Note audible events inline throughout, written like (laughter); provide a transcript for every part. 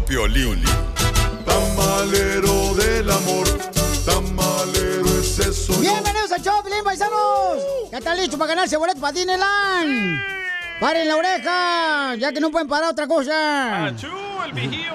Piolín. Tamalero del amor, tamalero es eso. Bienvenidos al show, Pilín, paisanos. ¿Ya están listos para ganarse boleto para Disneyland? ¡Paren la oreja! Ya que no pueden parar otra cosa. ¡Achú, el vigío!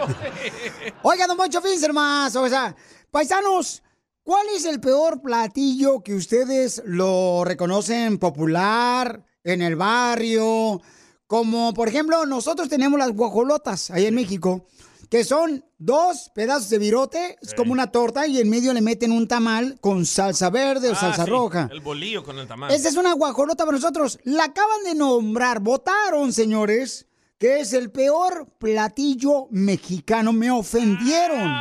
(laughs) Oiga, don Moncho Finzer más. O sea, paisanos, ¿cuál es el peor platillo que ustedes lo reconocen popular en el barrio? Como, por ejemplo, nosotros tenemos las guajolotas ahí en México, que son dos pedazos de virote, es como una torta, y en medio le meten un tamal con salsa verde o Ah, salsa sí, roja. El bolillo con el tamal. Esta es una guajolota para nosotros. La acaban de nombrar, votaron, señores, que es el peor platillo mexicano. Me ofendieron.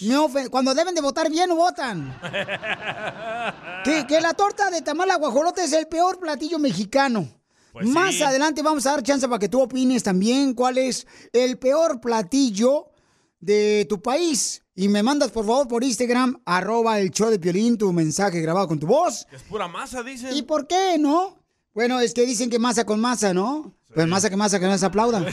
Me Cuando deben de votar bien, votan. (laughs) Que, que la torta de tamal a guajolota es el peor platillo mexicano. Pues Más sí. adelante vamos a dar chance para que tú opines también cuál es el peor platillo de tu país. Y me mandas, por favor, por Instagram, arroba el show de Piolín, tu mensaje grabado con tu voz. Es pura masa, dicen. ¿Y por qué, no? Bueno, es que dicen que masa con masa, ¿no? Pues masa que masa que no se aplaudan.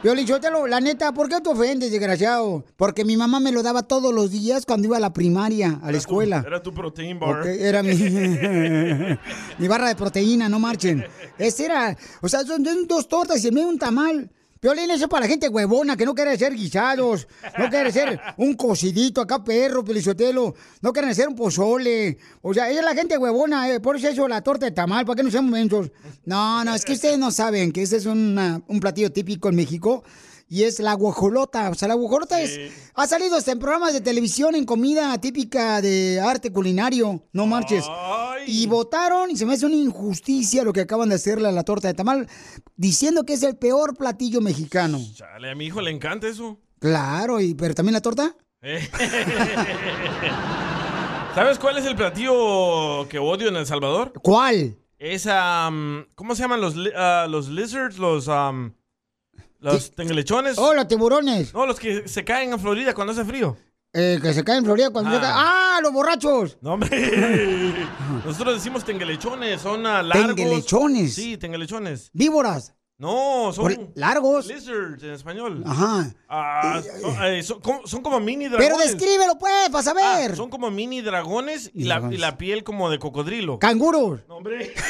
Piolín, (laughs) Sotelo, la neta, ¿por qué te ofendes, desgraciado? Porque mi mamá me lo daba todos los días cuando iba a la primaria, a la escuela. Era tu protein bar. Era mi, (laughs) (laughs) mi barra de proteína, no marchen. Este era, o sea, son dos tortas y medio un tamal. Piolín, eso es para la gente huevona que no quiere hacer guisados, no quiere hacer un cocidito acá, perro, pelizotelo, no quieren hacer un pozole. O sea, ella es la gente huevona, eh, por eso eso la torta de tamal, ¿para qué no sean momentos? No, no, es que ustedes no saben que este es una- un platillo típico en México. Y es la guajolota. O sea, la guajolota es. Ha salido hasta en programas de televisión, en comida típica de arte culinario. No marches. Y votaron, y se me hace una injusticia lo que acaban de hacerle a la torta de tamal, diciendo que es el peor platillo mexicano. Chale, a mi hijo le encanta eso. Claro, y, pero también la torta. Eh. (laughs) ¿Sabes cuál es el platillo que odio en El Salvador? ¿Cuál? Es, am, ¿cómo se llaman los, ah, los lizards? Los, am, los tengelechones. Oh, los tiburones. No, los que se caen en Florida cuando hace frío. Eh, que se caen en Florida cuando Ah. se caen. ¡Ah, los borrachos! No, hombre. (laughs) Nosotros decimos tengelechones, son ah, largos. ¿Tengelechones? Sí, tengelechones. Víboras. No, son Por- largos. lizards en español. Ajá. Ah, son, eh, son como, son como mini Pero dragones. descríbelo, pues, para saber. Ah, son como mini dragones y la, y la piel como de cocodrilo. Canguros. No, hombre. (laughs)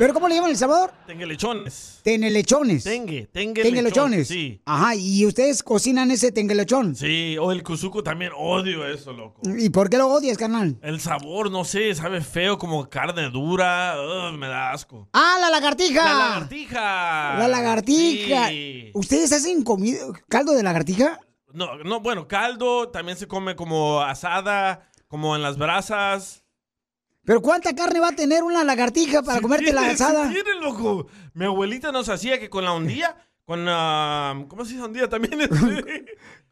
¿Pero cómo le llaman en El Salvador? Tengelechones. Tenelechones. Tengue, tengue Tenguelechones. Sí. Ajá, y ustedes cocinan ese tengelechón. Sí, o el kuzuko también odio eso, loco. ¿Y por qué lo odias, carnal? El sabor, no sé, sabe feo como carne dura. Ugh, me da asco. ¡Ah, la lagartija! La lagartija. La lagartija. Sí. ¿Ustedes hacen comida, caldo de lagartija? No, no, bueno, caldo también se come como asada, como en las brasas. ¿Pero cuánta carne va a tener una lagartija para comerte la Tiene, sí asada? tiene, loco. Mi abuelita nos hacía que con la hundía, con la... ¿Cómo se dice hundía también? (laughs)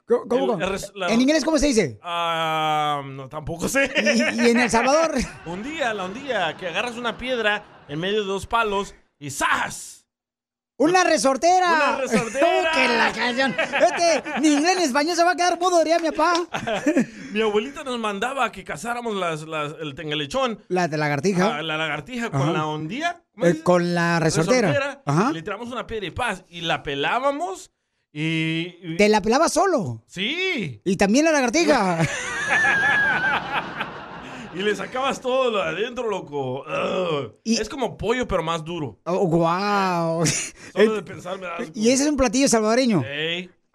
¿Cómo? El- el res- la- ¿En inglés cómo se dice? Ah, no, tampoco sé. ¿Y, y en El Salvador? (laughs) Un día, la hundía, que agarras una piedra en medio de dos palos y ¡zas! ¡Una resortera! Una resortera. ¡Oh, (laughs) que la canción! Este, ni inglés ni español se va a quedar mudo, diría mi papá. (laughs) Mi abuelita nos mandaba que cazáramos las, las- el tengelechón, La de lagartija. a la lagartija con Ajá. la hundía. ¿cómo Eh, con la resortera. Resortera, Ajá. Le tiramos una piedra y paz. Y la pelábamos y... y- Te la pelaba solo. Sí. Y también la lagartija. (laughs) y le sacabas todo lo de adentro, loco. Ugh. Es como pollo, pero más duro. Oh, wow. Solo de (laughs) pensar me. Y ese es un platillo salvadoreño.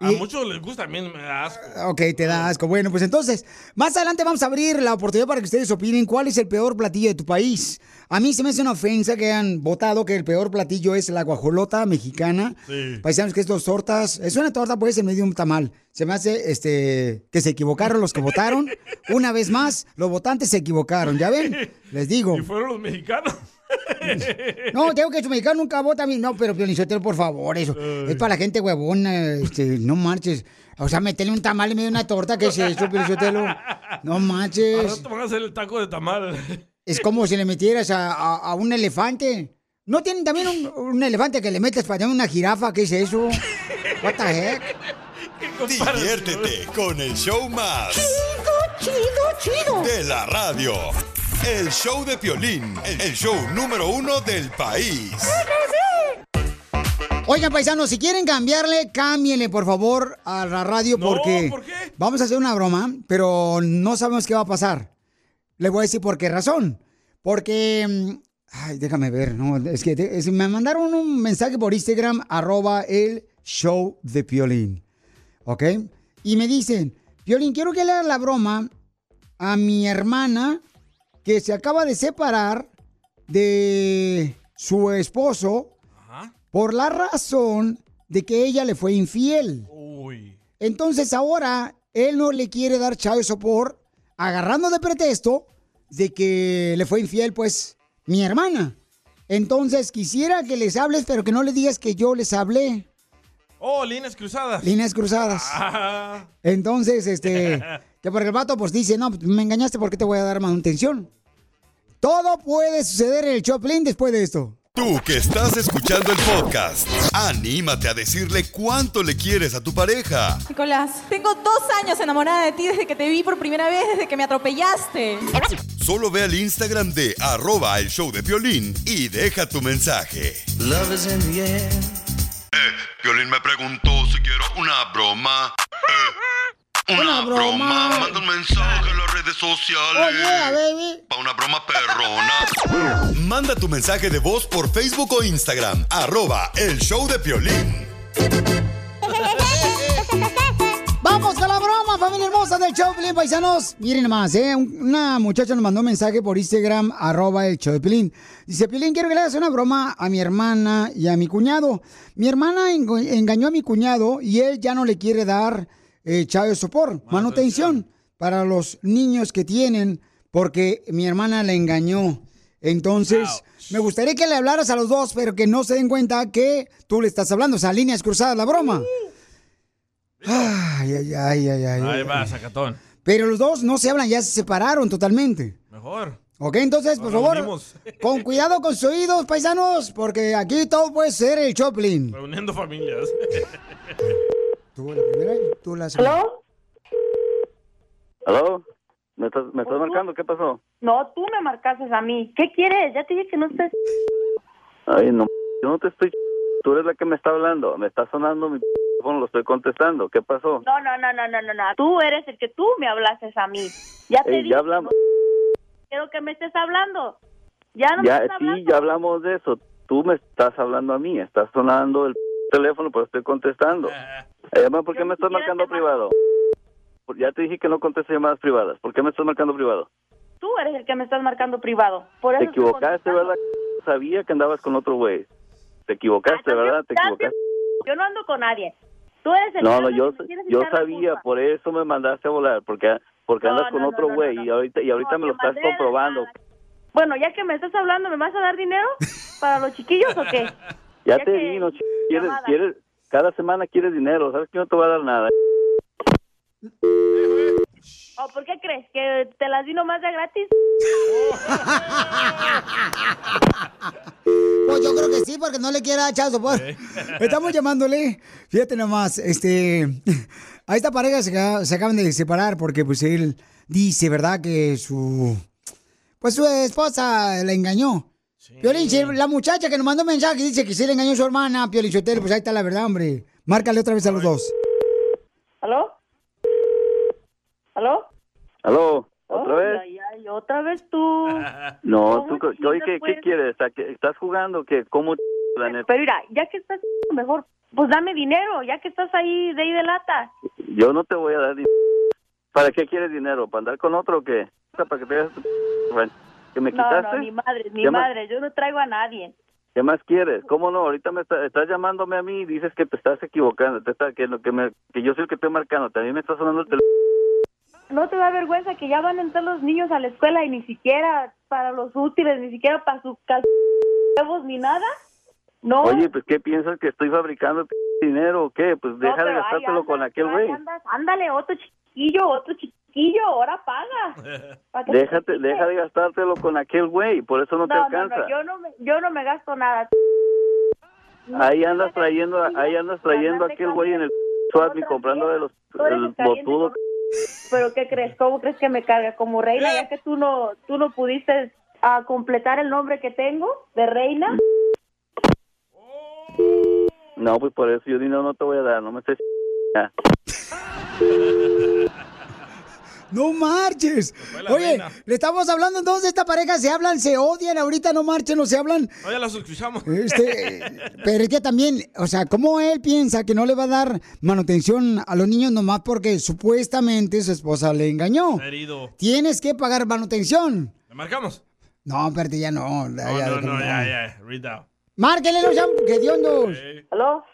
A Y- muchos les gusta, a mí me da asco. Ok, te da asco. Bueno, pues entonces, más adelante vamos a abrir la oportunidad para que ustedes opinen cuál es el peor platillo de tu país. A mí se me hace una ofensa que han votado que el peor platillo es la guajolota mexicana. Sí. Paisanos, que es dos tortas. Es una torta, pues, en medio de un tamal. Se me hace, este, que se equivocaron los que votaron. (laughs) Una vez más, los votantes se equivocaron, ¿ya ven? Les digo. Y fueron los mexicanos. No, tengo que su mexicano nunca vota a mí. No, pero Piolinchotelo, por favor, eso. Es para la gente huevona, este, no marches. O sea, meterle un tamal en medio de una torta, ¿qué es eso, Piolinchotelo? No manches. rato van a hacer el taco de tamal. Es como si le metieras a, a- a un elefante. ¿No tienen también un, un elefante que le metes para tener una jirafa? ¿Qué es eso? What the heck? Diviértete con el show más. Chido, chido, chido. De la radio. El show de Piolín. El show número uno del país. Oigan, paisanos, si quieren cambiarle, cámbienle, por favor, a la radio No, porque ¿por qué? vamos a hacer una broma, pero no sabemos qué va a pasar. Le voy a decir por qué razón. Porque, mm, ay, déjame ver, no, es que te- es- me mandaron un mensaje por Instagram, arroba el show de Piolín, ¿ok? Y me dicen, Piolín, quiero que le hagas la broma a mi hermana que se acaba de separar de su esposo por la razón de que ella le fue infiel. Uy. Entonces ahora él no le quiere dar child support, agarrando de pretexto de que le fue infiel, pues, mi hermana. Entonces quisiera que les hables, pero que no le digas que yo les hablé. Oh, líneas cruzadas. Líneas cruzadas. Ah. Entonces, este, (laughs) que porque el vato pues dice, no, me engañaste porque te voy a dar manutención. Todo puede suceder en el Choplin después de esto. Tú que estás escuchando el podcast, anímate a decirle cuánto le quieres a tu pareja. Nicolás, tengo dos años enamorada de ti desde que te vi por primera vez, desde que me atropellaste. Solo ve al Instagram de arroba el show de Piolín y deja tu mensaje. Eh, Piolín me preguntó si quiero una broma. Eh, una, Una broma. Manda un mensaje en las redes sociales. Oh, yeah, baby. Pa' una broma perrona. Manda tu mensaje de voz por Facebook o Instagram. Arroba el show de Piolín. Vamos con la broma, familia hermosa del Choplin, paisanos. Miren más, ¿eh? Un- Una muchacha nos mandó un mensaje por Instagram, arroba el Choplin. Dice, Pilín, quiero que le hagas una broma a mi hermana y a mi cuñado. Mi hermana engañó a mi cuñado y él ya no le quiere dar eh, child support, manutención, para los niños que tienen, porque mi hermana le engañó. Entonces, me gustaría que le hablaras a los dos, pero que no se den cuenta que tú le estás hablando. O sea, líneas cruzadas, la broma. Ay, ay, ay, ay, ay. Ahí va, sacatón. Pero los dos no se hablan, ya se separaron totalmente. Mejor. Ok, entonces, por Nos favor, reunimos. (laughs) con cuidado con sus oídos, paisanos, porque aquí todo puede ser el Choplin. Reuniendo familias. (laughs) Tú la primera y tú la segunda. ¿Aló? ¿Me estás, me estás marcando? ¿Qué pasó? No, tú me marcaste a mí. ¿Qué quieres? Ya te dije que no estés... Ay, no, yo no te estoy... Tú eres la que me está hablando. Me está sonando mi teléfono, lo estoy contestando. ¿Qué pasó? No, no, no, no, no, no, no. Tú eres el que tú me hablaste a mí. Ya te Ey, dije ya hablamos. no quiero que me estés hablando. Ya no me Ya, estás sí, hablando. ya hablamos de eso. Tú me estás hablando a mí. Estás sonando el teléfono, pero estoy contestando. Eh, ma, ¿Por qué me estás marcando privado? Ya te dije que no contestes llamadas privadas. ¿Por qué me estás marcando privado? Tú eres el que me estás marcando privado. Por Te eso estoy equivocaste. ¿verdad? Sabía que andabas con otro güey. Te equivocaste, ¿verdad? Te equivocaste. Yo no ando con nadie. Tú eres el No, que no, yo, yo sabía, por eso me mandaste a volar, porque porque No, andas con no, otro güey no, y ahorita y ahorita me lo te estás comprobando. Bueno, ya que me estás hablando, ¿me vas a dar dinero (laughs) para los chiquillos o qué? Ya, ya te que- di, no, ch- quieres, quieres, cada semana quieres dinero, sabes que no te va a dar nada. ¿O por qué crees? ¿Que te las di nomás de gratis? (laughs) Pues yo creo que sí, porque no le quiere dar chazo. Pues. (laughs) Estamos llamándole. Fíjate nomás, este. (laughs) A esta pareja se, se acaban de separar porque, pues, él dice, ¿verdad?, que su. Pues su esposa le engañó. Piolín, si la muchacha que nos mandó mensaje dice que sí le engañó a su hermana, Piolín Sotelo, pues ahí está la verdad, hombre. Márcale otra vez a los dos. ¿Aló? ¿Aló? ¿Aló? ¿Otra vez? Ay, ay, otra vez tú. (laughs) No, ¿Cómo tú, ¿qué, qué quieres? ¿A qué- ¿Estás jugando? ¿Qué? ¿Cómo, (laughs) la neta? Pero mira, ya que estás mejor, pues dame dinero, ya que estás ahí de ahí de lata. Yo no te voy a dar dinero. ¿Para qué quieres dinero? ¿Para andar con otro o qué? ¿Para que te hagas tu... Bueno, ¿Que me No, quitaste? no, ni madre, ni ¿Qué más? madre, yo no traigo a nadie. ¿Qué más quieres? ¿Cómo no? Ahorita me está- estás llamándome a mí y dices que te estás equivocando, te está, que, lo que, me, que yo soy el que estoy marcando. También me está sonando el teléfono. ¿No te da vergüenza que ya van a entrar los niños a la escuela y ni siquiera para los útiles, ni siquiera para sus huevos ni nada? No. Oye, pues ¿qué piensas que estoy fabricando dinero o qué? Pues No, deja de gastártelo con aquel güey. Ándale, otro chiquillo, otro chiquillo, ahora paga. (laughs) Déjate, deja de gastártelo con aquel güey, por eso no, te no, no, alcanza. no, yo no, me, yo no me gasto nada. Ahí andas trayendo, ahí andas trayendo a aquel güey en el swap y comprando de los Tú eres el el caliente botudo. Pero ¿qué crees? ¿Cómo crees que me carga como reina? Ya que tú no, tú no pudiste ah, completar el nombre que tengo de reina. No, pues por eso yo dinero no te voy a dar, no me estés. (laughs) No marches. Oye, reina. le estamos hablando entonces de esta pareja, se hablan, se odian, ahorita no marchen, no se hablan. No, ya los escuchamos. Este, pero es que también, o sea, ¿cómo él piensa que no le va a dar manutención a los niños nomás porque supuestamente su esposa le engañó? Herido. Tienes que pagar manutención. ¿Le marcamos? No, espérate, ya no. ya, No, ya, no, ya, ya. Read out. Márquenle los que diondos. ¿Aló?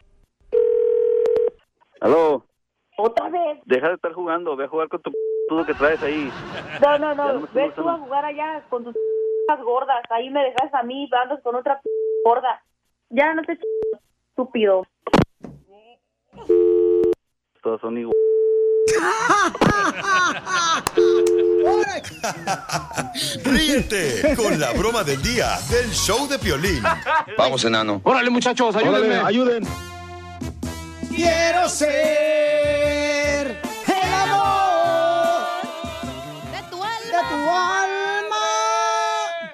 Aló, ¿Otra vez? deja de estar jugando, ve a jugar con tu todo que traes ahí. No, no, no Ves tú a jugar allá con tus (laughs) gordas. Ahí me dejas a mí, andas con otra (laughs) gorda. Ya no te ch- (laughs) estúpido. Todos son igual. Ríete con la broma del día del show de Piolín. Vamos, enano. Órale, muchachos, ayúdenme. ayuden. Quiero ser tu alma.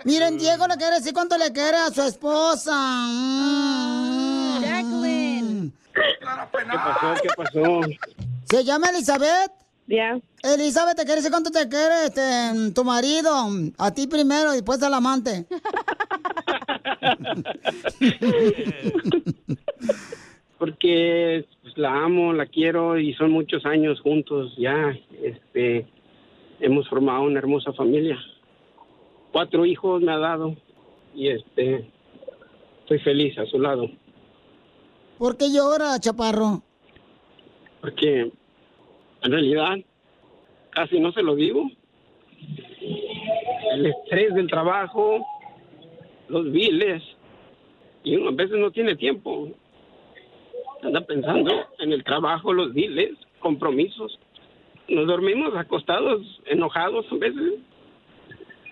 Miren, Diego le quiere decir cuánto le quiere a su esposa. Mm. Jacqueline. ¿Qué pasó? ¿Qué pasó? ¿Se llama Elizabeth? Ya. Elizabeth, te quiere decir cuánto te quiere este, tu marido. A ti primero y después al amante. (laughs) Porque pues, la amo, la quiero y son muchos años juntos ya. Este, hemos formado una hermosa familia. Cuatro hijos me ha dado y este, estoy feliz a su lado. ¿Por qué llora, chaparro? Porque en realidad casi no se lo digo. El estrés del trabajo, los biles, y uno a veces no tiene tiempo. Anda pensando en el trabajo, los biles, compromisos. Nos dormimos acostados, enojados a veces.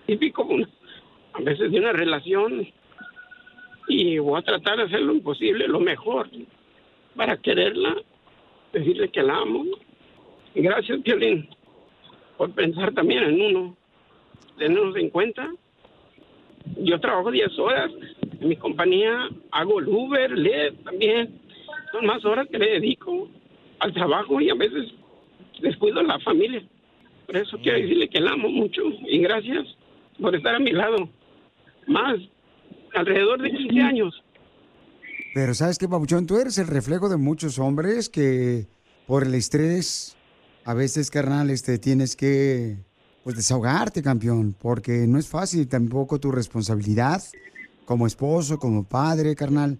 Típico a veces de una relación. Y voy a tratar de hacer lo imposible, lo mejor, para quererla, decirle que la amo. Gracias, Violín, por pensar también en uno, tenernos en cuenta. Yo trabajo 10 horas en mi compañía, hago el Uber, Lyft también. Son más horas que le dedico al trabajo y a veces descuido a la familia. Por eso quiero decirle que la amo mucho y gracias por estar a mi lado. Más, alrededor de 15 años. Pero sabes qué, Papuchón, tú eres el reflejo de muchos hombres que por el estrés, a veces, carnal, este, tienes que pues desahogarte, campeón, porque no es fácil tampoco tu responsabilidad como esposo, como padre, carnal,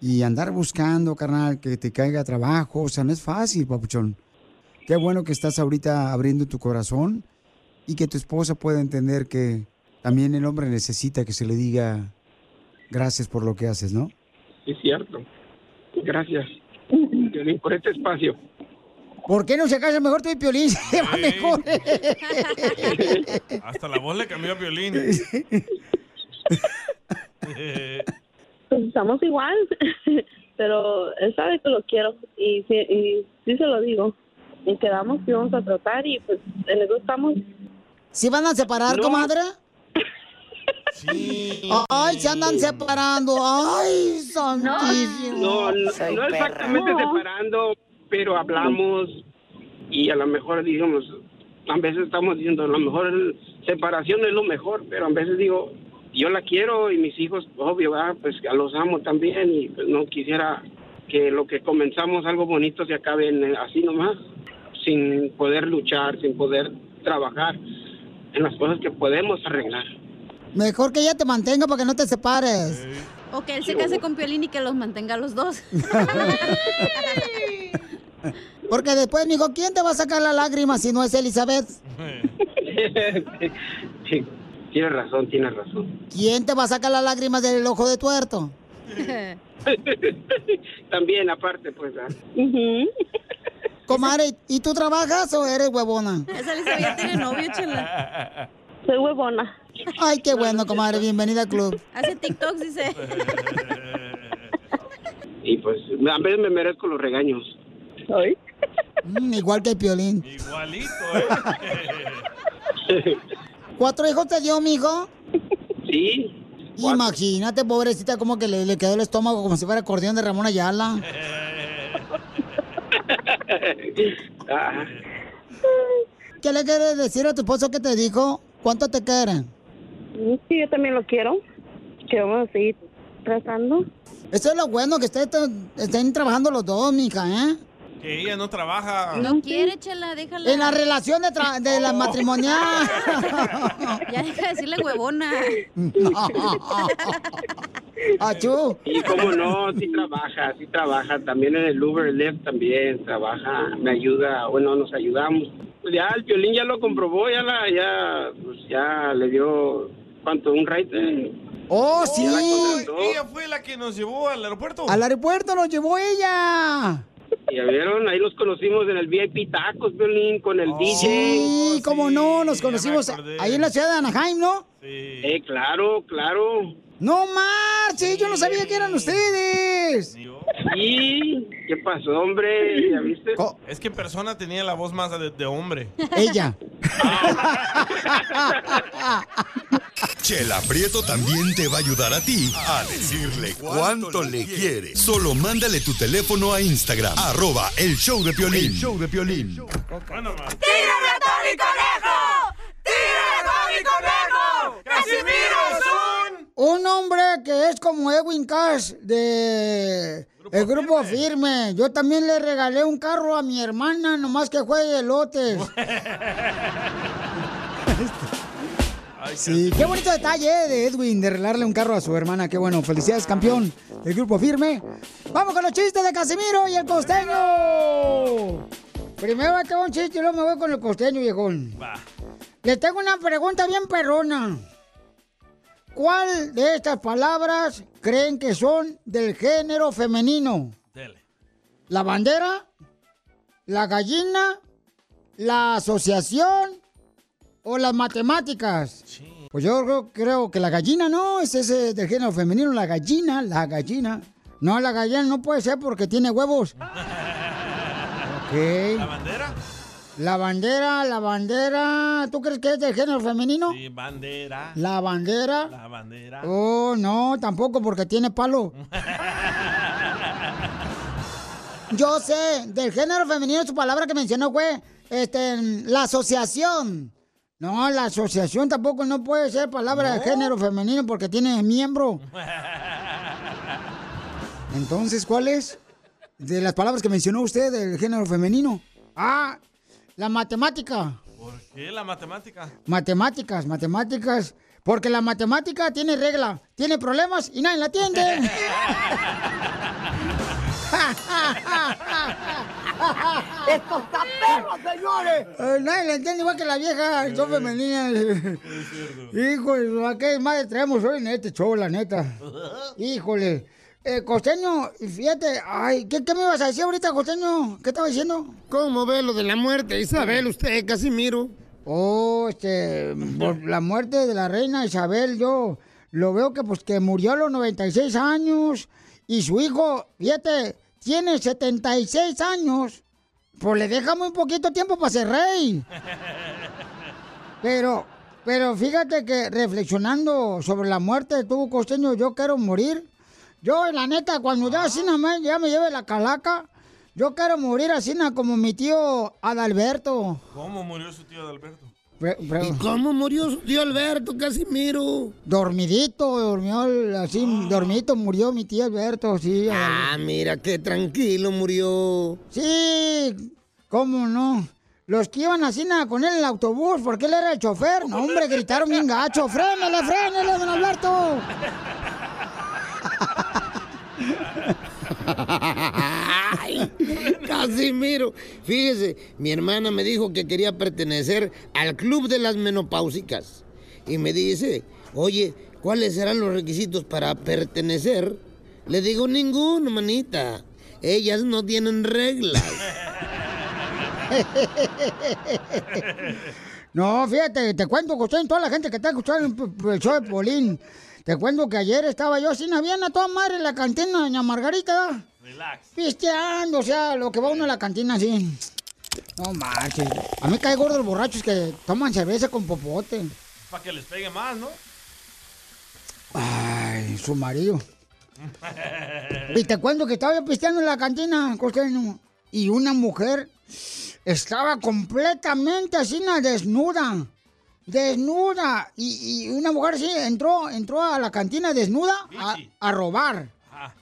y andar buscando, carnal, que te caiga trabajo, o sea, no es fácil, Papuchón. Qué bueno que estás ahorita abriendo tu corazón y que tu esposa pueda entender que también el hombre necesita que se le diga gracias por lo que haces, ¿no? Es cierto. Gracias, Violín, por este espacio. ¿Por qué no se casa mejor tú y Piolín? (laughs) Se va mejor. (laughs) Hasta la voz le cambió a violín. Pues (laughs) estamos igual, pero él sabe que lo quiero y, sí- y sí se lo digo. Y quedamos que vamos a tratar y pues en eso estamos. ¿Sí van a separar, No. comadre? Ay, se andan separando. Ay, santísimo. No, no, no exactamente separando, pero hablamos y a lo mejor, digamos, a veces estamos diciendo, a lo mejor separación es lo mejor, pero a veces digo, yo la quiero y mis hijos, obvio, ah, pues los amo también y pues, no quisiera que lo que comenzamos algo bonito se acabe en- así nomás, sin poder luchar, sin poder trabajar en las cosas que podemos arreglar. Mejor que ella te mantenga para que no te separes. O que él se case con Piolín y que los mantenga a los dos. (laughs) Porque después, mijo, ¿quién te va a sacar la lágrima si no es Elizabeth? (laughs) Sí, tienes razón, tienes razón. ¿Quién te va a sacar las lágrimas del ojo de tuerto? (laughs) También, aparte, pues. ah. Comadre, ¿y tú trabajas o eres huevona? (laughs) Esa Elizabeth ya tiene novio, chela. Soy huevona. Ay, qué bueno, comadre. Bienvenida al club. Hace TikToks, dice. (laughs) Y pues, a veces me merezco los regaños. ¿Ay? Mm, igual que el piolín. Igualito, (laughs) ¿Cuatro hijos te dio, mijo? Sí. Imagínate, pobrecita, como que le, le quedó el estómago como si fuera acordeón de Ramón Ayala. ¿Qué le quieres decir a tu esposo que te dijo? ¿Cuánto te quieren? Sí, yo también lo quiero. Que vamos a seguir tratando. Eso es lo bueno, que ustedes te- estén trabajando los dos, mija, ¿eh? Que ella no trabaja. No quiere, chela, déjala. En la relación de, tra- de la (laughs) matrimonial. Ya deja de decirle huevona. (laughs) Achú. Y cómo no, sí trabaja, sí trabaja. También en el Uber Lyft también trabaja, me ayuda, bueno, nos ayudamos. Pues ya el violín ya lo comprobó, ya la, ya, pues ya le dio, ¿cuánto? ¿Un ride? ¡Oh, sí! Ella fue la que nos llevó al aeropuerto. Al aeropuerto nos llevó ella. Ya vieron, ahí los conocimos en el VIP Tacos, violín, con el DJ. Sí, cómo no, nos conocimos ahí en la ciudad de Anaheim, ¿no? Eh, claro, claro. No marches, yo no sabía que eran ustedes. Sí, ¿qué pasó, hombre? ¿Ya viste? Es que en persona tenía la voz más de, de hombre. Ella. (laughs) Chela Prieto también te va a ayudar a ti a decirle cuánto le quiere. Solo mándale tu teléfono a Instagram, arroba el show de Piolín. El show de Piolín. ¡Tírame a Tony Conejo! ¡Casimiro es un... Un hombre que es como Edwin Cash de el grupo firme. Yo también le regalé un carro a mi hermana, nomás que juegue elotes. (laughs) Sí, qué bonito detalle eh, de Edwin de regalarle un carro a su hermana. Qué bueno, felicidades campeón del grupo firme. Vamos con los chistes de Casimiro y el costeño. Primero va a un chiste y luego me voy con el costeño, viejón. Le tengo una pregunta bien perrona. ¿Cuál de estas palabras creen que son del género femenino? ¿La bandera? ¿La gallina? ¿La asociación? ¿O las matemáticas? Pues yo creo, creo que la gallina no, es ese del género femenino, la gallina, la gallina. No, la gallina no puede ser porque tiene huevos. (laughs) Ok. ¿La bandera? La bandera, la bandera. ¿Tú crees que es del género femenino? Sí, bandera. La bandera. La bandera. Oh, no, tampoco porque tiene palo. (laughs) Yo sé, del género femenino su palabra que mencionó fue este, la asociación. No, la asociación tampoco no puede ser palabra de género femenino porque tiene miembro. (laughs) Entonces, ¿cuál es? De las palabras que mencionó usted del género femenino. Ah, la matemática. ¿Por qué la matemática? Matemáticas, matemáticas. Porque la matemática tiene regla, tiene problemas y nadie la atiende. (laughs) ¡Esto está perro, señores! Eh, nadie la entiende igual que la vieja, son femeninas. (laughs) Híjole, ¿a qué madre traemos hoy en este show, la neta? Híjole. (laughs) Eh, costeño, fíjate, ay, ¿qué, ¿qué me ibas a decir ahorita, costeño? ¿Qué estaba diciendo? ¿Cómo ve lo de la muerte, Isabel, usted, Casimiro? Oh, este, por la muerte de la reina Isabel, yo lo veo que pues que murió a los 96 años y su hijo, fíjate, tiene 76 años. Pues le deja muy poquito tiempo para ser rey. Pero, pero fíjate que reflexionando sobre la muerte de tu costeño, yo quiero morir. Yo, la neta, cuando ya así nada más, ya me lleve la calaca, yo quiero morir así na, como mi tío Adalberto. ¿Cómo murió su tío Adalberto? ¿Y cómo murió su tío Alberto, Casimiro? Dormidito, durmió así, dormidito murió mi tío Alberto, sí. Ah, mira, qué tranquilo murió. Sí, ¿cómo no? Los que iban así nada con él en el autobús, porque él era el chofer. No, hombre, gritaron bien gacho. ¡Frénele, frénele, don Alberto! Ay, Casimiro, fíjese, mi hermana me dijo que quería pertenecer al club de las menopáusicas. Y me dice, oye, ¿cuáles serán los requisitos para pertenecer? Le digo, ninguno, manita. Ellas no tienen reglas. (laughs) No, fíjate, te cuento, Costeño, toda la gente que está escuchando el- show de Polín. Te cuento que ayer estaba yo sin bien a toda madre en la cantina Doña Margarita. Relax. Pisteando, o sea, lo que va uno a la cantina así. No marches. A mí cae gordo los borrachos que toman cerveza con popote. Para que les pegue más, ¿no? Ay, su marido. (laughs) Y te cuento que estaba yo pisteando en la cantina, costeño, y una mujer estaba completamente así, desnuda. Desnuda. Y, y una mujer sí entró, entró a la cantina desnuda a, a robar.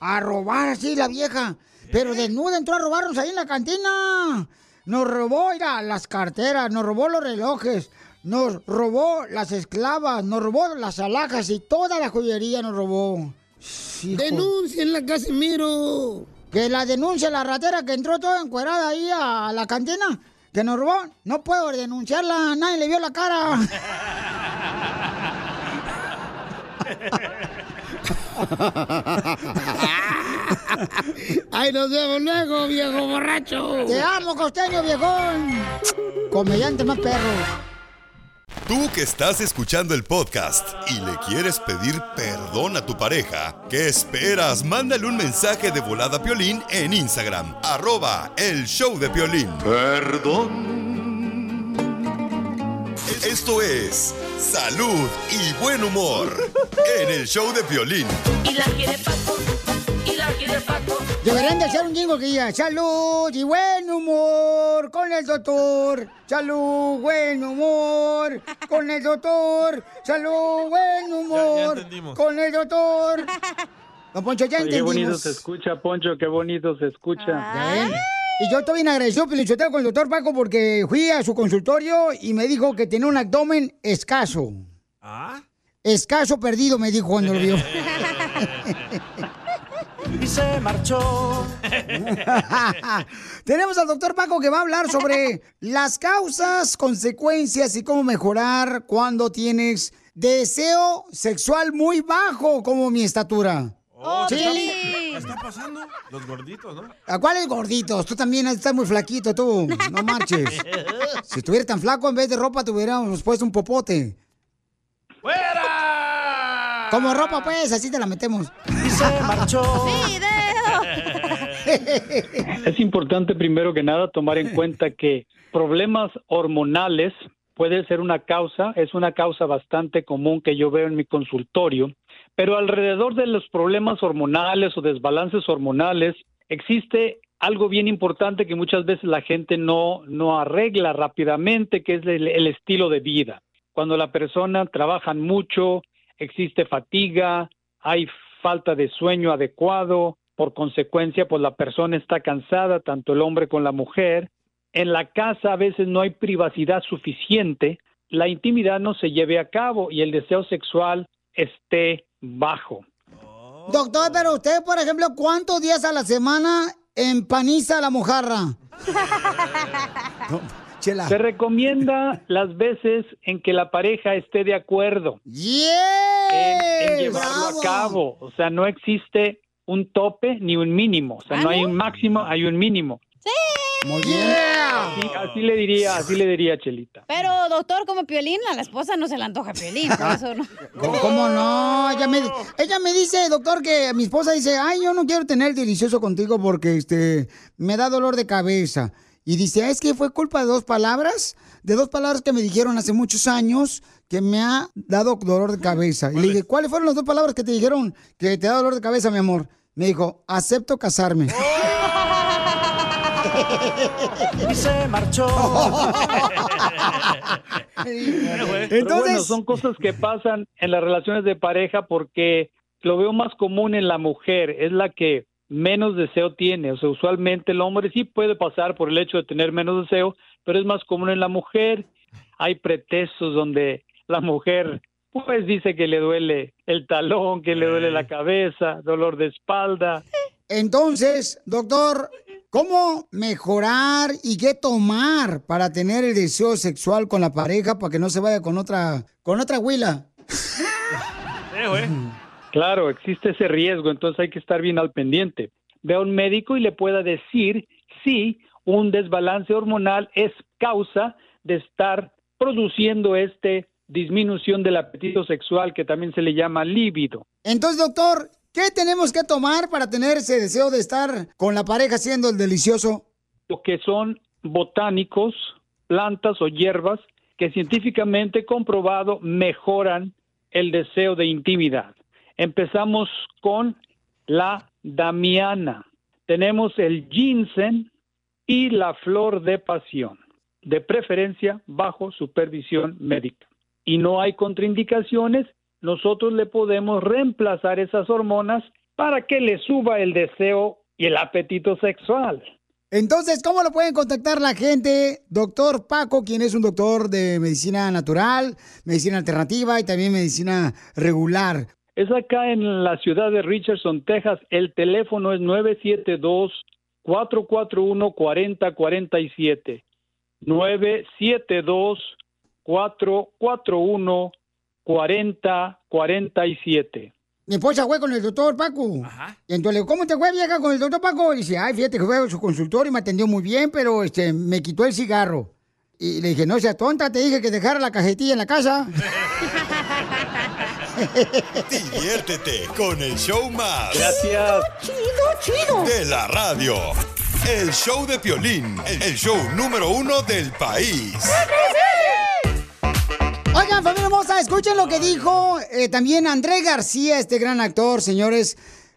A robar así la vieja. Pero desnuda entró a robarnos ahí en la cantina. Nos robó, mira, las carteras, nos robó los relojes, nos robó las esclavas, nos robó las alhajas y toda la joyería nos robó. Denúncienla, Casimiro. Que la denuncia la ratera que entró toda encuerada ahí a la cantina, que nos robó. No puedo denunciarla, nadie le vio la cara. Ay, nos vemos luego, viejo borracho. Te amo, costeño, viejón. Comediante más perro. Tú que estás escuchando el podcast y le quieres pedir perdón a tu pareja, ¿qué esperas? Mándale un mensaje de volada a Piolín en Instagram, arroba el show de Piolín. Perdón. Esto es salud y buen humor en el show de Piolín. Y la quiere Paco, Deberían de hacer un jingo que diga salud y buen humor con el doctor. Salud, buen humor con el doctor. Salud, buen humor entendimos. con el doctor. (laughs) Don Poncho, ya Oye, Qué bonito entendimos. se escucha, Poncho, qué bonito se escucha. Ya. Y yo estoy bien agradecido, Pelichotero, con el doctor Paco, porque fui a su consultorio y me dijo que tenía un abdomen escaso. ¿Ah? Escaso perdido, me dijo cuando lo vio. (laughs) (laughs) Y se marchó. (laughs) Tenemos al doctor Paco que va a hablar sobre (laughs) las causas, consecuencias y cómo mejorar cuando tienes deseo sexual muy bajo, como mi estatura. Oh, sí. ¿Qué está pasando? Los gorditos, ¿no? ¿A cuáles gorditos? Tú también estás muy flaquito, tú. No marches. (laughs) Si estuviera tan flaco, en vez de ropa, te hubiéramos puesto un popote. ¡Fuera! Como ropa, pues, así te la metemos. Y se marchó. Es importante primero que nada tomar en cuenta que problemas hormonales puede ser una causa, es una causa bastante común que yo veo en mi consultorio, pero alrededor de los problemas hormonales o desbalances hormonales existe algo bien importante que muchas veces la gente no, no arregla rápidamente, que es el, el estilo de vida. Cuando la persona trabaja mucho, existe fatiga, hay falta de sueño adecuado, por consecuencia, pues la persona está cansada, tanto el hombre como la mujer. En la casa a veces no hay privacidad suficiente, la intimidad no se lleve a cabo y el deseo sexual esté bajo. Doctor, pero usted, por ejemplo, ¿cuántos días a la semana empaniza la mojarra? (laughs) Chela. Se recomienda las veces en que la pareja esté de acuerdo en, en llevarlo a cabo. O sea, no existe un tope ni un mínimo. O sea, no hay un máximo, hay un mínimo. Muy bien. Así, así le diría, así le diría Chelita. Pero, doctor, como Piolín, a la esposa no se le antoja Piolín, por eso no. ¿Cómo, cómo no? Ella me, ella me dice, doctor, que mi esposa dice, ay, yo no quiero tener delicioso contigo porque este me da dolor de cabeza. Y dice, es que fue culpa de dos palabras, de dos palabras que me dijeron hace muchos años que me ha dado dolor de cabeza. Y le dije, ¿cuáles fueron las dos palabras que te dijeron que te da dolor de cabeza, mi amor? Me dijo, acepto casarme. (laughs) Y se marchó. Pero bueno, son cosas que pasan en las relaciones de pareja porque lo veo más común en la mujer, es la que menos deseo tiene. O sea, usualmente el hombre sí puede pasar por el hecho de tener menos deseo, pero es más común en la mujer. Hay pretextos donde la mujer pues dice que le duele el talón, que le duele la cabeza, dolor de espalda. Entonces, doctor, ¿cómo mejorar y qué tomar para tener el deseo sexual con la pareja para que no se vaya con otra, con otra huila? (laughs) Claro, existe ese riesgo, entonces hay que estar bien al pendiente. Ve a un médico y le pueda decir si un desbalance hormonal es causa de estar produciendo este disminución del apetito sexual que también se le llama líbido. Entonces, doctor, ¿qué tenemos que tomar para tener ese deseo de estar con la pareja haciendo el delicioso? Lo que son botánicos, plantas o hierbas que científicamente comprobado mejoran el deseo de intimidad. Empezamos con la damiana. Tenemos el ginseng y la flor de pasión, de preferencia bajo supervisión médica. Y no hay contraindicaciones, nosotros le podemos reemplazar esas hormonas para que le suba el deseo y el apetito sexual. Entonces, ¿cómo lo pueden contactar la gente? Doctor Paco, quien es un doctor de medicina natural, medicina alternativa y también medicina regular. Es acá en la ciudad de Richardson, Texas. El teléfono es 972-441-4047. 972-441-4047. Mi esposa fue con el doctor Paco. Y entonces ¿cómo te fue, vieja, con el doctor Paco? Y dice, ay, fíjate que fue a su consultorio y me atendió muy bien, pero este, me quitó el cigarro. Y le dije, no seas tonta, te dije que dejara la cajetilla en la casa. (laughs) Diviértete con el show más. Gracias. Chido, chido. De la radio. El show de Piolín, el show número uno del país. Oigan, familia hermosa, escuchen lo que dijo eh, también André García, este gran actor, señores.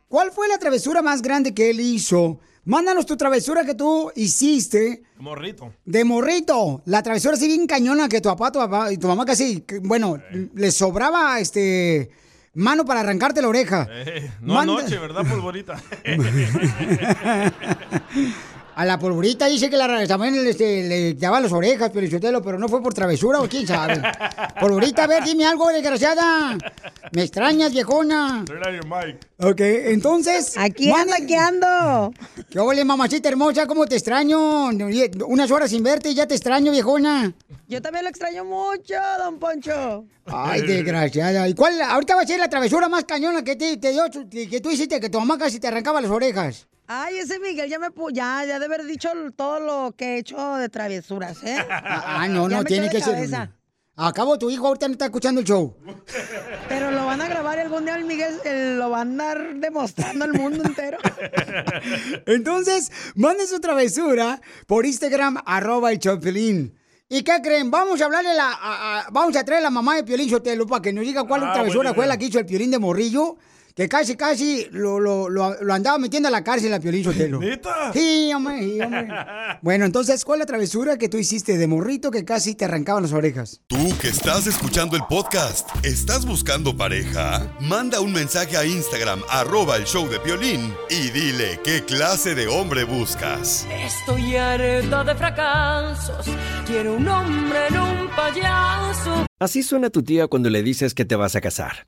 ¿Cuál fue la travesura más grande que él hizo? Mándanos tu travesura que tú hiciste Morrito. de morrito. La travesura así bien cañona que tu papá, tu papá y tu mamá casi, que, bueno, le sobraba este mano para arrancarte la oreja. Eh, no Manda- anoche, ¿verdad, polvorita? (laughs) (laughs) A la polvorita dice que la, también este, le daba las orejas, Pelichotelo, pero no fue por travesura o quién sabe. (laughs) Polvorita, a ver, dime algo, desgraciada. Me extrañas, viejona. Mic. Ok, entonces. Aquí anda, aquí ando. ¿Qué ole, mamacita hermosa? ¿Cómo te extraño? Unas horas sin verte y ya te extraño, viejona. Yo también lo extraño mucho, don Poncho. Ay, desgraciada. ¿Y cuál? Ahorita va a ser la travesura más cañona que te, te dio, que tú hiciste, que tu mamá casi te arrancaba las orejas. Ay, ese Miguel ya me ya, ya de haber dicho todo lo que he hecho de travesuras, ¿eh? Ah, no, Ya no, me tiene que ser. Acabo, tu hijo ahorita no está escuchando el show. Pero lo van a grabar y algún día el Miguel lo va a andar demostrando al mundo entero. (laughs) Entonces, manden su travesura por Instagram, arroba el Chopelín. ¿Y qué creen? Vamos a hablarle la, a- a- vamos a traer a la mamá de Piolín Sotelo para que nos diga cuál Ah, travesura fue la que hizo el Piolín de Morrillo. Que casi, casi lo, lo, lo, lo andaba metiendo a la cárcel a Piolín Sotelo. (laughs) ¿Neta? Sí, hombre, sí, hombre. (laughs) Bueno, entonces, ¿cuál es la travesura que tú hiciste de morrito que casi te arrancaban las orejas? Tú que estás escuchando el podcast, ¿estás buscando pareja? Manda un mensaje a Instagram, arroba el show de Piolín, y dile qué clase de hombre buscas. Estoy harta de fracasos. Quiero un hombre en un payaso. Así suena tu tía cuando le dices que te vas a casar.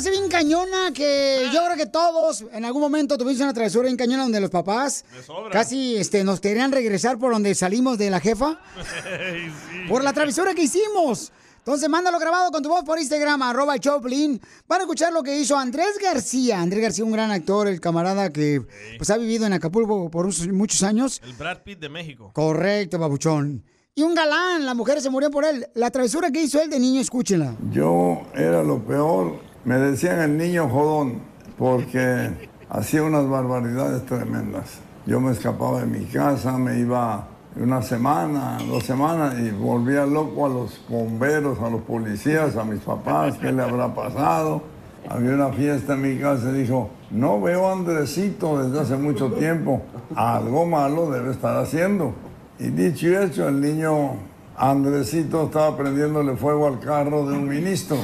¿Cuál es la así bien cañona? Que yo creo que todos en algún momento tuvimos una travesura bien cañona donde los papás casi este, nos querían regresar por donde salimos de la jefa. (laughs) Por la travesura que hicimos. Entonces, mándalo grabado con tu voz por Instagram, arroba Choplin. Van a escuchar lo que hizo Andrés García. Andrés García, un gran actor, el camarada que pues, ha vivido en Acapulco por muchos años. El Brad Pitt de México. Correcto, babuchón. Y un galán, las mujeres se murieron por él. La travesura que hizo él de niño, escúchenla. Yo era lo peor. Me decían el niño jodón porque hacía unas barbaridades tremendas. Yo me escapaba de mi casa, me iba una semana, dos semanas y volvía loco a los bomberos, a los policías, a mis papás, qué le habrá pasado. Había una fiesta en mi casa y dijo, no veo a Andresito desde hace mucho tiempo, algo malo debe estar haciendo. Y dicho y hecho, el niño Andresito estaba prendiéndole fuego al carro de un ministro,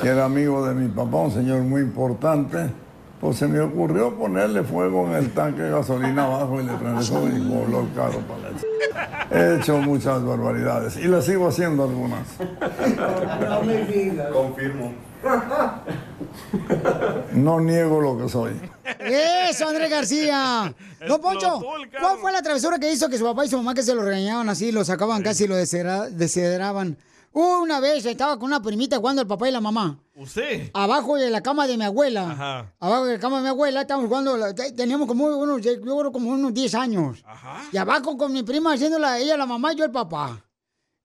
que era amigo de mi papá, un señor muy importante. Pues se me ocurrió ponerle fuego en el tanque de gasolina abajo y le fuego y voló el carro para. He hecho muchas barbaridades y las sigo haciendo algunas. No me digas. Confirmo. No niego lo que soy. Eso, Andrés García. (laughs) Don Poncho, ¿cuál fue la travesura que hizo que su papá y su mamá que se lo regañaban así, lo sacaban casi y lo deshedraban? Una vez estaba con una primita jugando el papá y la mamá. ¿Usted? Abajo de la cama de mi abuela. Ajá. Abajo de la cama de mi abuela estábamos jugando, teníamos como unos, yo creo como unos 10 años. Y abajo con mi prima haciéndola, ella la mamá y yo el papá.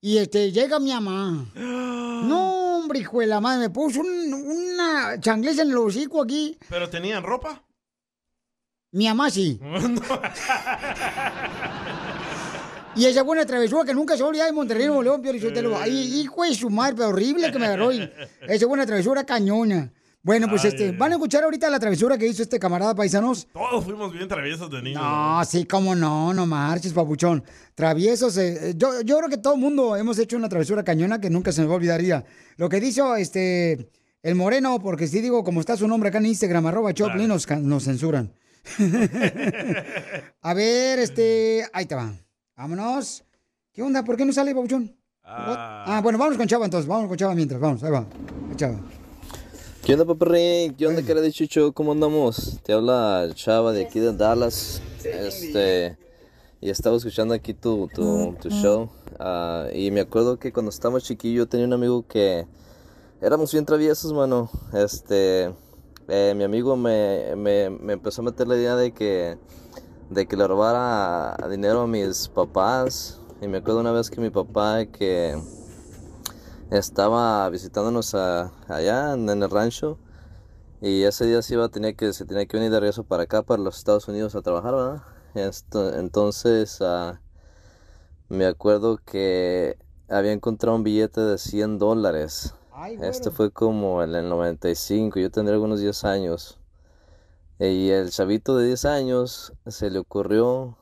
Y este, llega mi mamá. (gasps) No, hombre, hijo de la madre, me puso un- una changleza en el hocico aquí. ¿Pero tenían ropa? Mi mamá sí. (laughs) Y esa buena travesura que nunca se olvida de Monterrey, Nuevo León, Pio. Ay, hijo de su madre, pero horrible que me agarró. y Esa buena travesura cañona. Bueno, pues Ay, este, van a escuchar ahorita la travesura que hizo este camarada paisanos. Todos fuimos bien traviesos de niños. No, sí, cómo no, no marches, papuchón. Traviesos, eh, eh, yo, yo creo que todo el mundo hemos hecho una travesura cañona que nunca se nos olvidaría. Lo que dijo este, el moreno, porque si digo como está su nombre acá en Instagram, arroba Choplin, nos, nos censuran. (laughs) A ver, este, ahí te va. Vámonos. ¿Qué onda? ¿Por qué no sale, papuchón? Ah, bueno, vamos con Chava entonces, vamos con Chava mientras, vamos, ahí va. Chava. ¿Qué onda, paparrín? ¿Qué onda, cara de chucho? ¿Cómo andamos? Te habla Chava de aquí de Dallas. Este. Y estaba escuchando aquí tu, tu, tu show. ah, y me acuerdo que cuando estábamos chiquillos, tenía un amigo que. Éramos bien traviesos, mano. Este. eh, mi amigo me, me, me empezó a meter la idea de que. De que le robara dinero a mis papás. Y me acuerdo una vez que mi papá, que estaba visitándonos a- allá en, en el rancho y ese día se iba tenía que se tenía que venir de regreso para acá para los Estados Unidos a trabajar ¿verdad? Esto- entonces ah, me acuerdo que había encontrado un billete de 100 dólares. Este fue como en el 95 yo tendría algunos 10 años. Y el chavito de 10 años se le ocurrió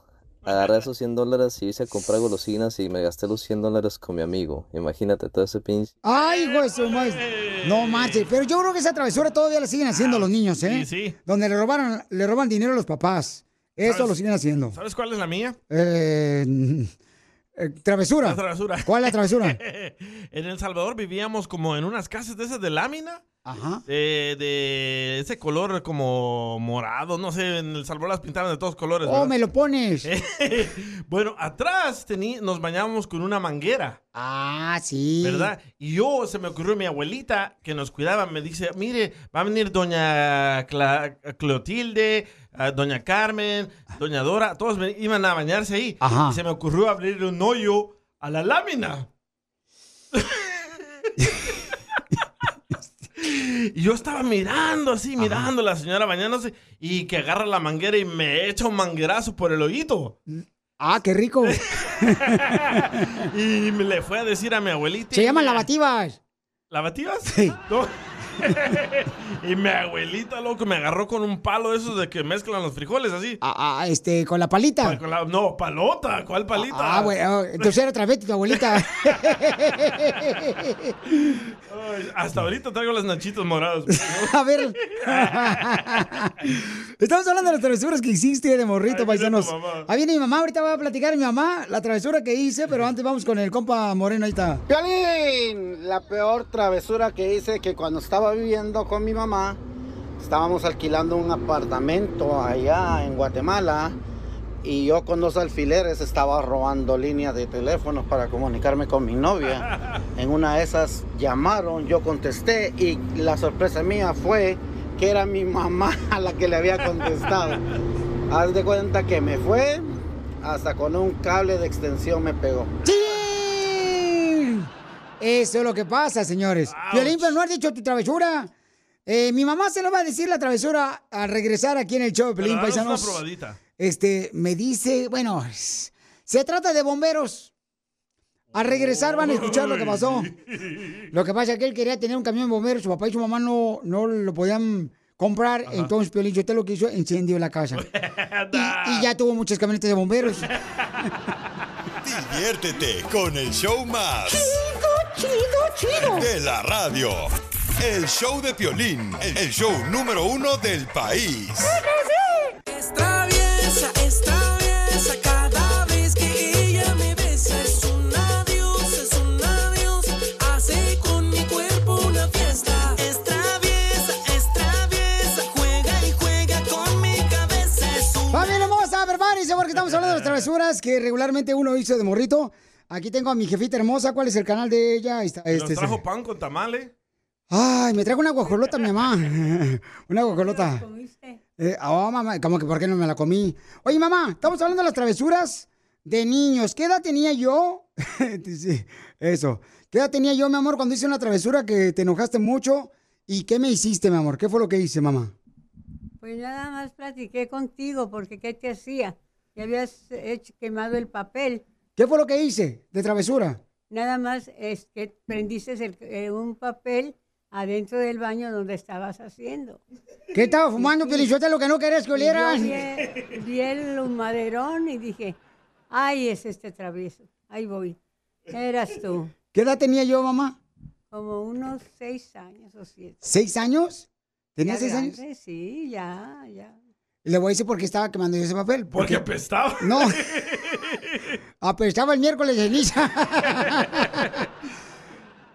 agarrar esos 100 dólares y irse a comprar golosinas y me gasté los 100 dólares con mi amigo. Imagínate todo ese pinche. Ay, hijo de su madre. No manches, pero yo creo que esa travesura todavía la siguen haciendo los niños, ¿eh? sí, sí. Donde le robaron, le roban dinero a los papás. Eso lo siguen haciendo. ¿Sabes cuál es la mía? Eh, eh, travesura. La travesura. ¿Cuál es la travesura? (laughs) en El Salvador vivíamos como en unas casas de esas de lámina. Ajá. De, de ese color como morado, no sé, en El Salvador las pintaron de todos colores. Oh, ¿verdad? me lo pones. (laughs) bueno, atrás tení- nos bañábamos con una manguera. Ah, sí. ¿Verdad? Y yo, se me ocurrió mi abuelita que nos cuidaba, me dice, mire, va a venir doña Cla- Clotilde, ah, doña Carmen, doña Dora, todos iban a bañarse ahí. Ajá. Y se me ocurrió abrirle un hoyo a la lámina. (laughs) Y yo estaba mirando así, mirando a la señora bañándose y que agarra la manguera y me echa un manguerazo por el oído. Ah, qué rico. (laughs) y me le fue a decir a mi abuelita. Se llaman lavativas. ¿Lavativas? Sí. (laughs) y mi abuelita, loco, me agarró con un palo de esos de que mezclan los frijoles así. Ah, ah, este, con la palita. Con la- no, palota. ¿Cuál palita? Ah, bueno, entonces era otra vez tu abuelita. Ay, hasta ahorita traigo las nachitos morados. (laughs) A ver. (laughs) Estamos hablando de las travesuras que hiciste de morrito, paisanos. Ahí viene mi mamá, ahorita va a platicar mi mamá la travesura que hice, pero antes vamos con el compa Moreno, ahí está. Piolín, la peor travesura que hice que cuando estaba viviendo con mi mamá, estábamos alquilando un apartamento allá en Guatemala y yo con dos alfileres estaba robando líneas de teléfono para comunicarme con mi novia. (laughs) En una de esas llamaron, yo contesté y la sorpresa mía fue que era mi mamá a (laughs) la que le había contestado. (laughs) Haz de cuenta que me fue, hasta con un cable de extensión me pegó. ¡Sí! Eso es lo que pasa, señores. Violín, pero no has dicho tu travesura. Eh, mi mamá se lo va a decir la travesura al regresar aquí en el show de Pelín, danos una paisanos. probadita. Este, me dice, bueno, se trata de bomberos. Al regresar van a escuchar lo que pasó. (laughs) Lo que pasa es que él quería tener un camión de bomberos, su papá y su mamá no, no lo podían comprar, entonces Piolín yo te lo que hizo, encendió la casa. (laughs) y, y ya tuvo muchas camionetas de bomberos. (laughs) Diviértete con el show más. Chido, chido, De la radio. El show de Piolín, el show número uno del país. Es traviesa, es traviesa cada vez que ella me besa. Es un adiós, es un adiós. Hace con mi cuerpo una fiesta. Es traviesa, es traviesa. Juega y juega con mi cabeza. Es un Familia hermosa, prepárense porque estamos hablando de las travesuras que regularmente uno hizo de morrito. Aquí tengo a mi jefita hermosa. ¿Cuál es el canal de ella? Está, Nos este, trajo pan con tamale. Ay, me trajo una guajolota mi mamá. (laughs) una guajolota. Eh, oh, mamá, como que por qué no me la comí. Oye, mamá, estamos hablando de las travesuras de niños. ¿Qué edad tenía yo? (laughs) Sí, eso. ¿Qué edad tenía yo, mi amor, cuando hice una travesura que te enojaste mucho? ¿Y qué me hiciste, mi amor? ¿Qué fue lo que hice, mamá? Pues nada más platiqué contigo, porque ¿qué te hacía? Ya habías hecho, quemado el papel. ¿Qué fue lo que hice de travesura? Nada más es que prendiste el- eh, un papel adentro del baño donde estabas haciendo. ¿Qué estaba fumando, Pelichote, lo que no querías que olieran? Vi, vi el humaderón y dije, ay, es este travieso, ahí voy. Eras tú, ¿Qué edad tenía yo, mamá? como unos seis años o siete. ¿Seis años? ¿Tenía seis años? grande, Sí, ya, ya. Le voy a decir por qué estaba quemando yo ese papel. Porque apestaba. No. (laughs) Apestaba el miércoles de ceniza. (laughs)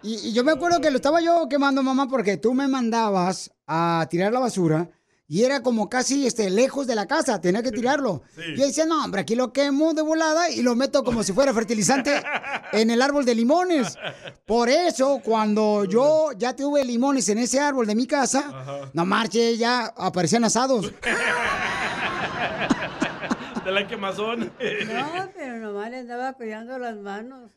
y, y yo me acuerdo que lo estaba yo quemando, mamá, porque tú me mandabas a tirar la basura y era como casi este, lejos de la casa, tenía que tirarlo. Y yo decía, no, hombre, aquí lo quemo de volada y lo meto como si fuera fertilizante en el árbol de limones. Por eso, cuando yo ya tuve limones en ese árbol de mi casa, no marche, ya aparecían asados. (laughs) De la quemazón. No, pero nomás le andaba cuidando las manos.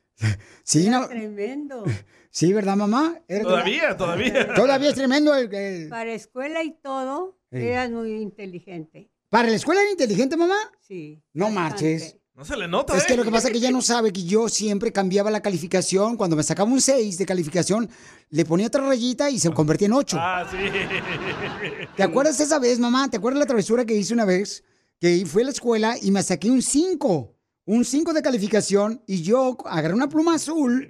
Sí, Era no. tremendo. Sí, ¿verdad, mamá? Era Todavía, todavía. Todavía es tremendo el, el- Para escuela y todo, Sí. eras muy inteligente. ¿Para la escuela era inteligente, mamá? Sí. No bastante. marches. No se le nota, Es ¿eh? que lo que pasa es que ella no sabe que yo siempre cambiaba la calificación. Cuando me sacaba un 6 de calificación, le ponía otra rayita y se convertía en 8. Ah, sí. ¿Te acuerdas esa vez, mamá? ¿Te acuerdas la travesura que hice una vez? Que fui a la escuela y me saqué un 5. Un 5 de calificación y yo agarré una pluma azul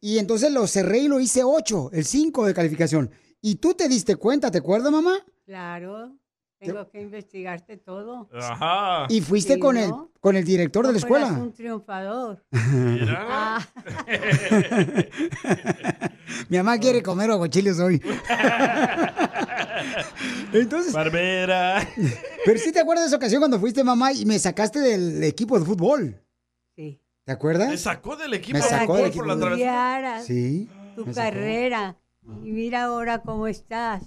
y entonces lo cerré y lo hice 8, el 5 de calificación. Y tú te diste cuenta, ¿te acuerdas, mamá? Claro, tengo que investigarte todo. Ajá. Y fuiste Sí, con, el, con el director de la escuela. un triunfador. Mira. (laughs) Ah. (laughs) Mi mamá quiere comer aguachiles hoy. (laughs) Entonces. Barbera. Pero sí te acuerdas de esa ocasión cuando fuiste mamá y me sacaste del equipo de fútbol. Sí. ¿Te acuerdas? Me sacó del equipo Me de sacó por la. Estudiaras Sí. tu sacó. carrera. Y mira ahora cómo estás.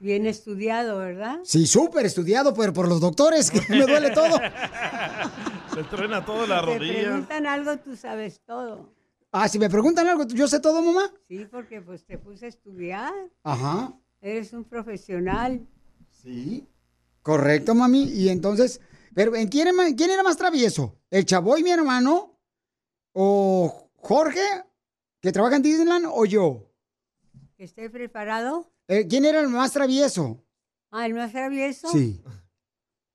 Bien estudiado, ¿verdad? Sí, súper estudiado, pero por los doctores, que me duele todo. (laughs) Le truena todo la Te rodilla. preguntan algo, tú sabes todo. Ah, si me preguntan algo, ¿yo sé todo, mamá? Sí, porque pues te puse a estudiar. Ajá. Eres un profesional. Sí. Correcto, mami. Y entonces, pero ¿en quién, quién era más travieso? ¿El Chavoy, mi hermano? ¿O Jorge, que trabaja en Disneyland, o yo? ¿Que esté preparado? Eh, ¿Quién era el más travieso? Ah, el más travieso. Sí,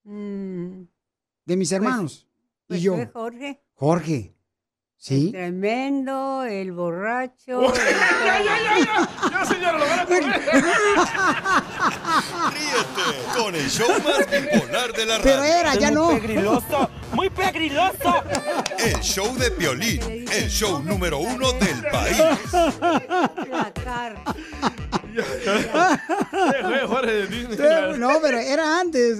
Mm, de mis hermanos. pues y yo. fue Jorge. Jorge. El ¿Sí? tremendo, el borracho. El ¡Ya, ya, ya, ya! ¡Ya, señora, lo van a correr! (laughs) Ríete con el show más bipolar de la radio. Pero era, ya no. pegriloso, muy pegriloso. El show de Piolín, el show número uno del país. placar. Fue (laughs) Jorge de Disney. No, pero era antes.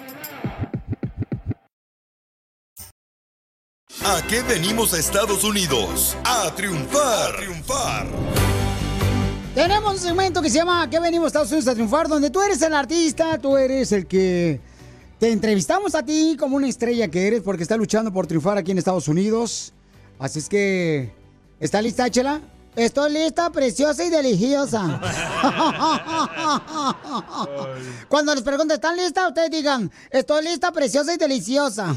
¿A qué venimos a Estados Unidos? A triunfar. A triunfar. Tenemos un segmento que se llama ¿Qué venimos a Estados Unidos a triunfar? Donde tú eres el artista, tú eres el que te entrevistamos a ti como una estrella que eres porque está luchando por triunfar aquí en Estados Unidos. Así es que, ¿está lista, Chela? Estoy lista, preciosa y deliciosa. (laughs) Cuando les pregunten, ¿están listas? Ustedes digan, estoy lista, preciosa y deliciosa.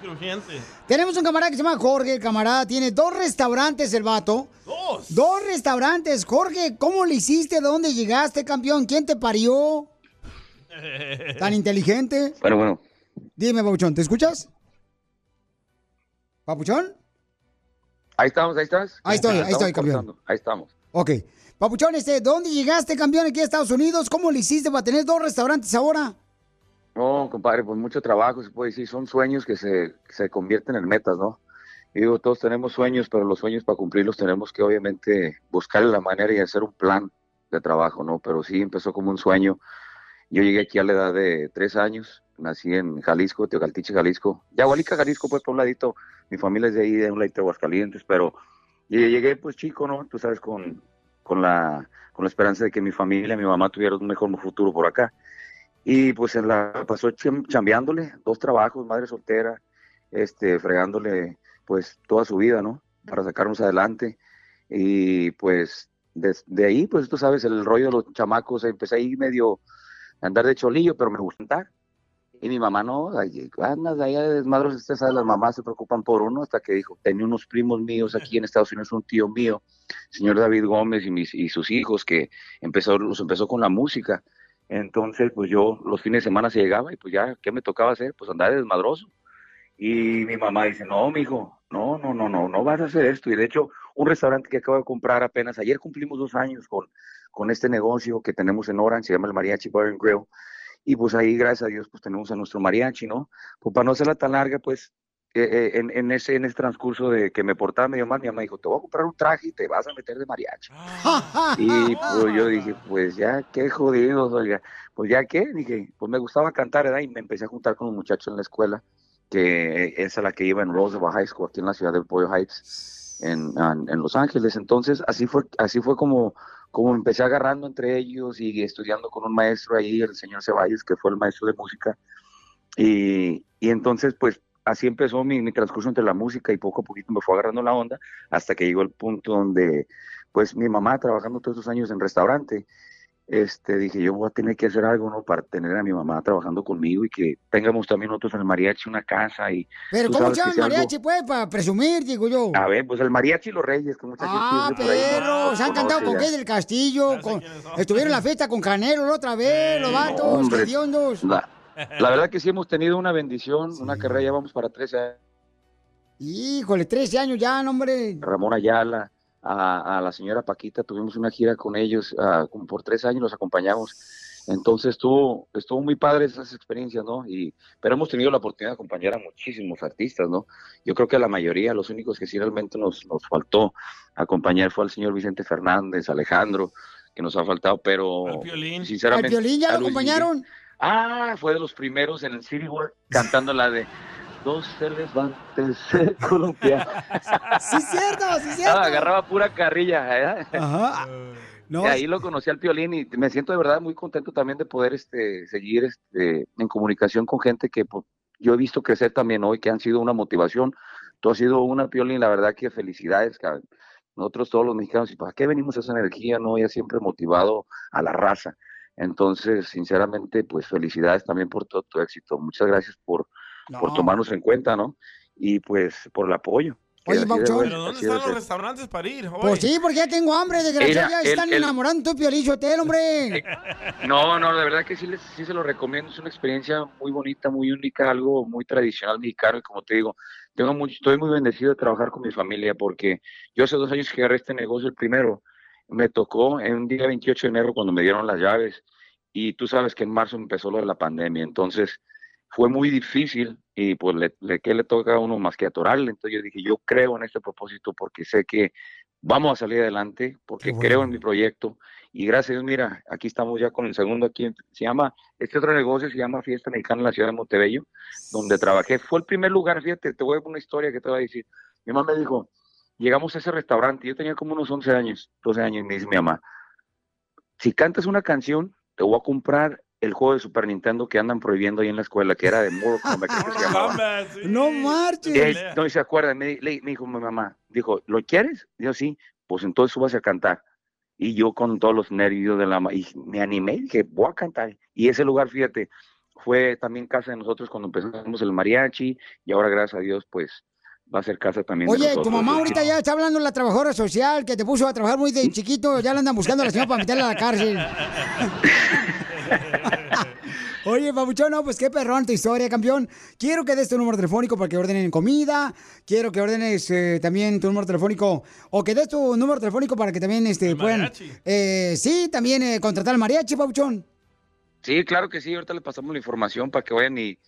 Crujiente. Tenemos un camarada que se llama Jorge, el camarada tiene dos restaurantes el vato. Dos. Dos restaurantes. Jorge, ¿cómo le hiciste? ¿De dónde llegaste, campeón? ¿Quién te parió? (laughs) ¿Tan inteligente? Bueno, bueno. Dime, Papuchón, ¿te escuchas? ¿Papuchón? Ahí estamos, ahí estás. Ahí estoy, ahí estoy, campeón. cortando, Ahí estamos. Ok. Papuchón, este, ¿dónde llegaste, campeón, aquí a Estados Unidos? ¿Cómo le hiciste para tener dos restaurantes ahora? No, compadre, pues mucho trabajo, se puede decir. Son sueños que se, se convierten en metas, ¿no? Y digo, todos tenemos sueños, pero los sueños para cumplirlos tenemos que obviamente buscarle la manera y hacer un plan de trabajo, ¿no? Pero sí empezó como un sueño. Yo llegué aquí a la edad de tres años, nací en Jalisco, Teocaltiche, Jalisco. Yagualica, Jalisco, pues por un ladito, mi familia es de ahí, de un ladito de Aguascalientes, pero llegué pues chico, ¿no? Tú sabes, con, con, la, con la esperanza de que mi familia, mi mamá tuvieran un mejor futuro por acá. Y pues en la pasó cham- chambeándole, dos trabajos, madre soltera, este, fregándole pues toda su vida, ¿no? Para sacarnos adelante. Y pues desde ahí, pues tú sabes, el rollo de los chamacos, empecé ahí medio a andar de cholillo, pero me gusta andar. Y mi mamá no, andas allá de desmadros, usted sabe, las mamás se preocupan por uno, hasta que dijo, tenía unos primos míos aquí en Estados Unidos, un tío mío, señor David Gómez y, mis, y sus hijos, que empezó, los empezó con la música. Entonces, pues yo los fines de semana se llegaba y pues ya, ¿qué me tocaba hacer? Pues andar de desmadroso. Y mi mamá dice, no, mijo, no, no, no, no, no vas a hacer esto. Y de hecho, un restaurante que acabo de comprar apenas, ayer cumplimos dos años con, con este negocio que tenemos en Orange, se llama el Mariachi Bar and Grill. Y pues ahí, gracias a Dios, pues tenemos a nuestro mariachi, ¿no? Pues para no hacerla tan larga, pues eh, en, en ese, en ese transcurso de que me portaba medio mal, mi mamá dijo, te voy a comprar un traje y te vas a meter de mariachi. Y pues yo dije, pues ya, qué jodidos, oiga. Pues ya qué, dije, pues me gustaba cantar, ¿verdad? Y me empecé a juntar con un muchacho en la escuela, que es a la que iba en Roosevelt High School, aquí en la ciudad del Pollo Heights, en, en, en Los Ángeles. Entonces, así fue, así fue como, como empecé agarrando entre ellos y estudiando con un maestro ahí, el señor Ceballos, que fue el maestro de música. Y, y entonces, pues, así empezó mi, mi transcurso entre la música y poco a poquito me fue agarrando la onda hasta que llegó el punto donde, pues, mi mamá trabajando todos esos años en restaurante, este, dije, yo voy a tener que hacer algo, ¿no? Para tener a mi mamá trabajando conmigo y que tengamos también nosotros en el mariachi una casa y... Pero ¿cómo se llama el si algo- mariachi, pues, para presumir, digo yo? A ver, pues el mariachi y los reyes, que mucha Ah, ¿no? perros, han cantado con ya. del Castillo, con- estuvieron en la fiesta con Canelo la otra vez, los vatos, Hombre, hediondos. (laughs) La, verdad que sí hemos tenido una bendición, una carrera, ya vamos para 13 años. Híjole, 13 años ya, hombre. Ramón Ayala, a, a la señora Paquita, tuvimos una gira con ellos, como por tres años los acompañamos. Entonces estuvo, estuvo muy padre esas experiencias, ¿no? Y, pero hemos tenido la oportunidad de acompañar a muchísimos artistas, ¿no? Yo creo que a la mayoría, los únicos que sí realmente nos, nos faltó acompañar fue al señor Vicente Fernández, Alejandro, que nos ha faltado, pero sinceramente... ¿Al violín ya lo Luis acompañaron? Ah, fue de los primeros en el City World cantando la de Dos elefantes se (laughs) columpian. Sí, cierto, sí, cierto. Ah, agarraba pura carrilla. ¿eh? Ajá. No, Y ahí lo conocí al Piolín y me siento de verdad muy contento también de poder este, seguir este, en comunicación con gente que pues, yo he visto crecer también hoy, que han sido una motivación. Tú has sido una Piolín, la verdad que felicidades, cabrón. Nosotros todos los mexicanos, ¿y para qué venimos esa energía? No, ella siempre motivado a la raza. Entonces, sinceramente, pues felicidades también por todo tu éxito. Muchas gracias por, por No. tomarnos en cuenta, ¿no? Y pues por el apoyo. Oye, Pauchón. ¿Pero dónde están los ser. restaurantes para ir? hoy? Pues sí, porque ya tengo hambre, desgraciado, ya el- están el- enamorando tu Piolín Hotel, hombre. (laughs) No, no, de verdad que sí, les, sí se lo recomiendo. Es una experiencia muy bonita, muy única, algo muy tradicional mexicano. Y como te digo, tengo mucho, estoy muy bendecido de trabajar con mi familia porque yo hace dos años que agarré este negocio, el primero, me tocó en un día 28 de enero cuando me dieron las llaves. Y tú sabes que en marzo empezó lo de la pandemia. Entonces fue muy difícil y pues le, le, ¿qué le toca a uno más que atorarle? Entonces yo dije, yo creo en este propósito porque sé que vamos a salir adelante, porque creo en mi proyecto y gracias, a Dios, mira, aquí estamos ya con el segundo aquí, se llama, este otro negocio se llama Fiesta Mexicana en la ciudad de Montebello, donde trabajé, fue el primer lugar, fíjate, te voy a poner una historia que te voy a decir, mi mamá me dijo, llegamos a ese restaurante, yo tenía como unos 11 años, 12 años, y me dice mi mamá, si cantas una canción, te voy a comprar el juego de Super Nintendo que andan prohibiendo ahí en la escuela, que era de Mortal (laughs) Kombat, creo que se llamaba. No marches. Y él no se acuerda, me, le- me dijo mi mamá, dijo, ¿lo quieres? Yo sí, pues entonces subas a cantar. Y yo con todos los nervios de la y me animé y dije, voy a cantar. Y ese lugar, fíjate, fue también casa de nosotros cuando empezamos el mariachi y ahora gracias a Dios, pues va a ser casa también de Oye, nosotros. tu mamá ahorita ya está hablando la trabajadora social que te puso a trabajar muy de chiquito, ya la andan buscando a la señora para meterla a la cárcel. (laughs) Oye, Pabuchón, no, pues qué perrón tu historia, campeón. Quiero que des tu número telefónico para que ordenen comida. Quiero que ordenes eh, también tu número telefónico. O que des tu número telefónico para que también este, puedan. eh, sí, también eh, contratar al mariachi, Pabuchón. Sí, claro que sí, ahorita le pasamos la información para que vayan y,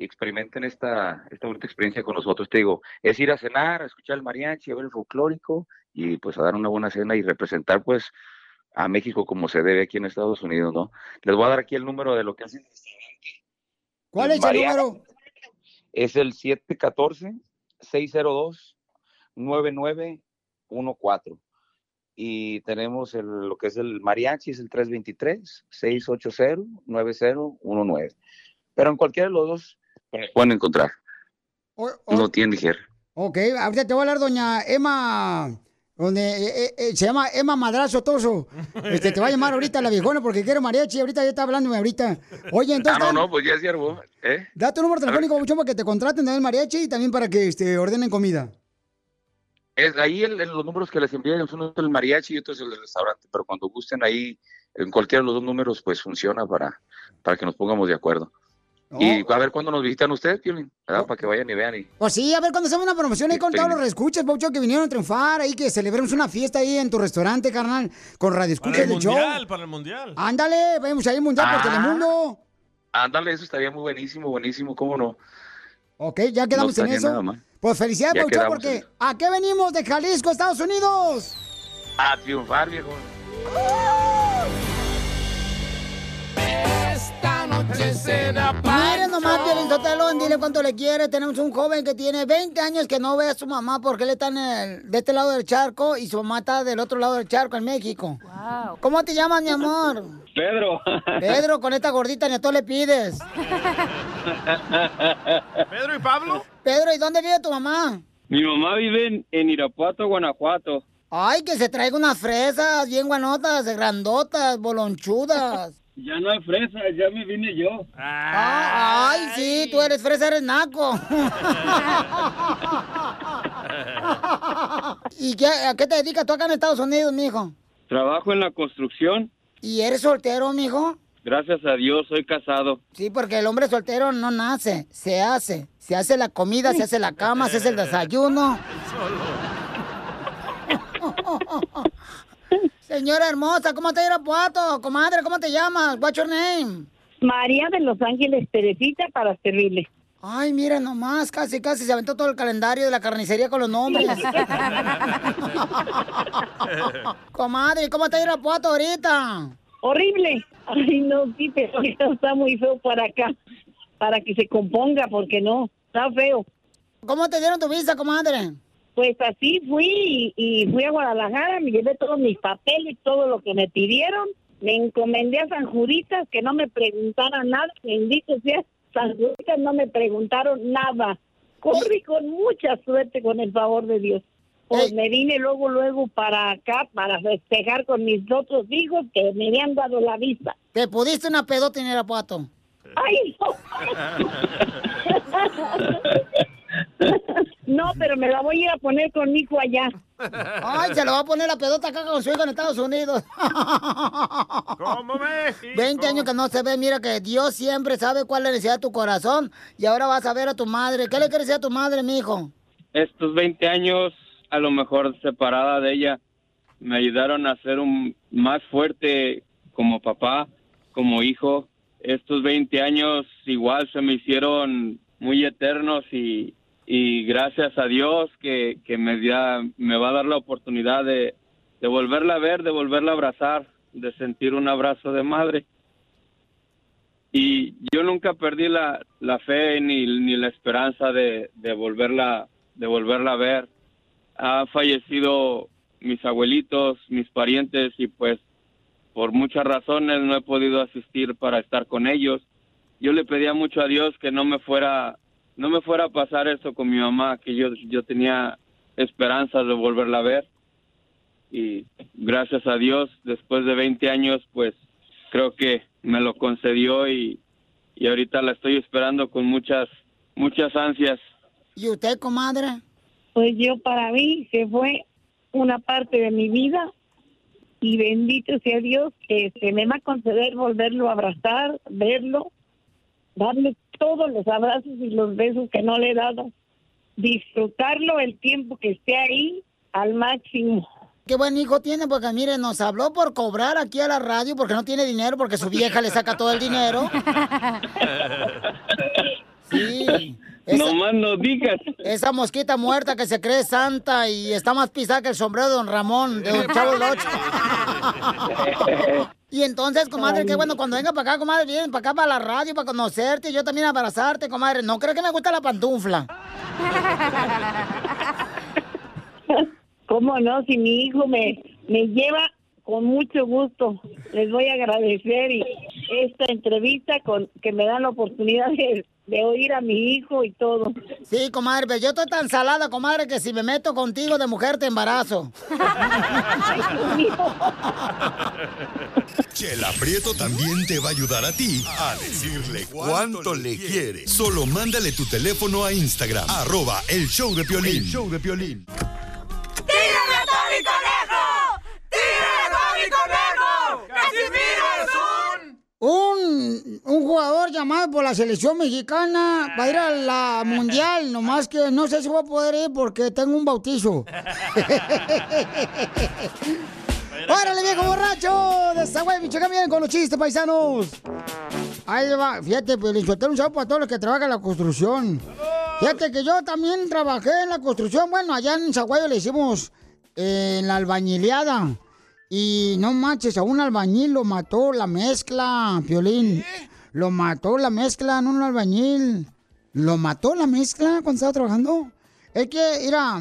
y experimenten esta, esta bonita experiencia con nosotros. Te digo, es ir a cenar, a escuchar el mariachi, a ver el folclórico y pues a dar una buena cena y representar pues a México como se debe aquí en Estados Unidos, ¿no? Les voy a dar aquí el número de lo que hacen. ¿Cuál es el número? Es el 714-602-9914. Y tenemos el, lo que es el mariachi, es el 323-680-9019. Pero en cualquiera de los dos pueden encontrar. No tienen que Ok, ahorita te voy a hablar, doña Emma, donde eh, eh, eh, se llama Emma Madrazo Toso. (laughs) Este, te va a llamar ahorita la viejona porque quiero mariachi. Ahorita ya está hablándome ahorita. Oye, Ah, entonces, no, no, pues ya es ciervo. ¿eh? da tu número telefónico, Pabuchón, para que te contraten también mariachi y también para que este, ordenen comida. Es, ahí el- el- los números que les envié, uno es el mariachi y otro es el del restaurante, pero cuando gusten ahí, en cualquiera de los dos números, pues funciona para, para que nos pongamos de acuerdo. Y a ver cuándo nos visitan ustedes, Piolín, ¿verdad? Para que vayan y vean. Y... Pues sí, a ver, cuando hacemos una promoción ahí con todos los reescuchas, Pabuchón, que vinieron a triunfar, ahí que celebremos una fiesta ahí en tu restaurante, carnal, con Radio Para Escucha el del show. mundial, para el mundial. Ándale, vamos ahí mundial por Ah. Telemundo. Ándale, eso estaría muy buenísimo, buenísimo, cómo no. Ok, ya quedamos No en eso. Pues felicidades, quedamos porque en ¿a qué venimos de Jalisco, Estados Unidos? A triunfar, viejo. Esta Miren nomás, Piolín Sotelo, dile cuánto le quiere. Tenemos un joven que tiene 20 años que no ve a su mamá porque él está en el- de este lado del charco y su mamá está del otro lado del charco, en México. ¿Cómo te llamas, mi amor? Pedro. Pedro, con esta gordita ni a todo le pides. (laughs) ¿Pedro y Pablo? Pedro, ¿y dónde vive tu mamá? Mi mamá vive en, en Irapuato, Guanajuato. Ay, que se traiga unas fresas bien guanotas, grandotas, bolonchudas. Ya no hay fresa, ya me vine yo. Ah, ay, sí, tú eres fresa, eres naco. (laughs) ¿Y qué, a qué te dedicas tú acá en Estados Unidos, mijo? Trabajo en la construcción. ¿Y eres soltero, mijo? Gracias a Dios, soy casado. Sí, porque el hombre soltero no nace, se hace. Se hace la comida, se hace la cama, se hace el desayuno. (laughs) (laughs) Señora hermosa, ¿cómo te Irapuato? Comadre, ¿cómo te llamas? What's your name? María de Los Ángeles Teresita para servirle. Ay, mira nomás, casi, casi se aventó todo el calendario de la carnicería con los nombres. (laughs) Comadre, ¿cómo está Irapuato ahorita? Horrible. Ay, no, sí, pero ahorita está muy feo para acá. Para que se componga, porque no, está feo. ¿Cómo te dieron tu visa, comadre? Pues así fui y, y fui a Guadalajara, me llevé todos mis papeles, todo lo que me pidieron. Me encomendé a San Juditas que no me preguntaran nada. Bendito sea, San Juditas no me preguntaron nada. Corrí con mucha suerte con el favor de Dios. Pues me vine luego, luego para acá para festejar con mis otros hijos que me habían dado la visa. ¿Te pudiste una pedota en Irapuato? ¡Ay, no! (laughs) No, pero me la voy a ir a poner con mi hijo allá. Ay, se lo va a poner la pedota acá con su hijo en Estados Unidos. ¿Cómo México? 20 años que no se ve, mira que Dios siempre sabe cuál es la necesidad de tu corazón y ahora vas a ver a tu madre. ¿Qué le quieres decir a tu madre, mi hijo? Estos 20 años, a lo mejor separada de ella, me ayudaron a ser un más fuerte como papá, como hijo. Estos 20 años igual se me hicieron muy eternos y, y gracias a Dios que, que me, me va a dar la oportunidad de, de volverla a ver, de volverla a abrazar, de sentir un abrazo de madre. Y yo nunca perdí la, la fe ni, ni la esperanza de, de volverla de volverla a ver. Ha fallecido mis abuelitos, mis parientes y pues por muchas razones no he podido asistir para estar con ellos. Yo le pedía mucho a Dios que no me fuera no me fuera a pasar eso con mi mamá, que yo yo tenía esperanzas de volverla a ver. Y gracias a Dios, después de 20 años, pues creo que me lo concedió y, y ahorita la estoy esperando con muchas muchas ansias. ¿Y usted, comadre? Pues yo para mí que fue una parte de mi vida y bendito sea Dios que se me va a conceder volverlo a abrazar, verlo, darle todos los abrazos y los besos que no le he dado, disfrutarlo el tiempo que esté ahí al máximo. Qué buen hijo tiene, porque mire, nos habló por cobrar aquí a la radio porque no tiene dinero, porque su vieja le saca todo el dinero. (laughs) Sí. No más no digas. Esa mosquita muerta que se cree santa y está más pisada que el sombrero de don Ramón, de don Chavo del Ocho. (laughs) Y entonces, comadre, qué bueno, cuando venga para acá, comadre, vienen para acá para la radio, para conocerte y yo también abrazarte, comadre. No creo que me gusta la pantufla. (laughs) ¿Cómo no? Si mi hijo me, me lleva con mucho gusto, les voy a agradecer y esta entrevista con que me dan la oportunidad de, de oír a mi hijo y todo. Sí, comadre, pero yo estoy tan salada, comadre, que si me meto contigo de mujer te embarazo. (laughs) Chela Prieto también te va a ayudar a ti a decirle cuánto le quiere. Solo mándale tu teléfono a Instagram, arroba el show de Piolín. El show de Piolín. ¡Tírame a Tony Conejo! ¡Tírame a Tony Conejo! ¡Casimiro un... Jugador llamado por la selección mexicana va a ir a la mundial, (laughs) nomás que no sé si voy a poder ir porque tengo un bautizo. (laughs) ¡Órale, viejo borracho! De esa güey, Michoacán, vienen con los chistes, paisanos. Ahí va, fíjate, pues le insultaron un saludo para todos los que trabajan en la construcción. Fíjate que yo también trabajé en la construcción. Bueno, allá en Zaguayo le hicimos eh, en la albañileada. Y no manches, a un albañil lo mató la mezcla, Piolín. Lo mató la mezcla, no un albañil. Lo mató la mezcla cuando estaba trabajando. Es que, mira,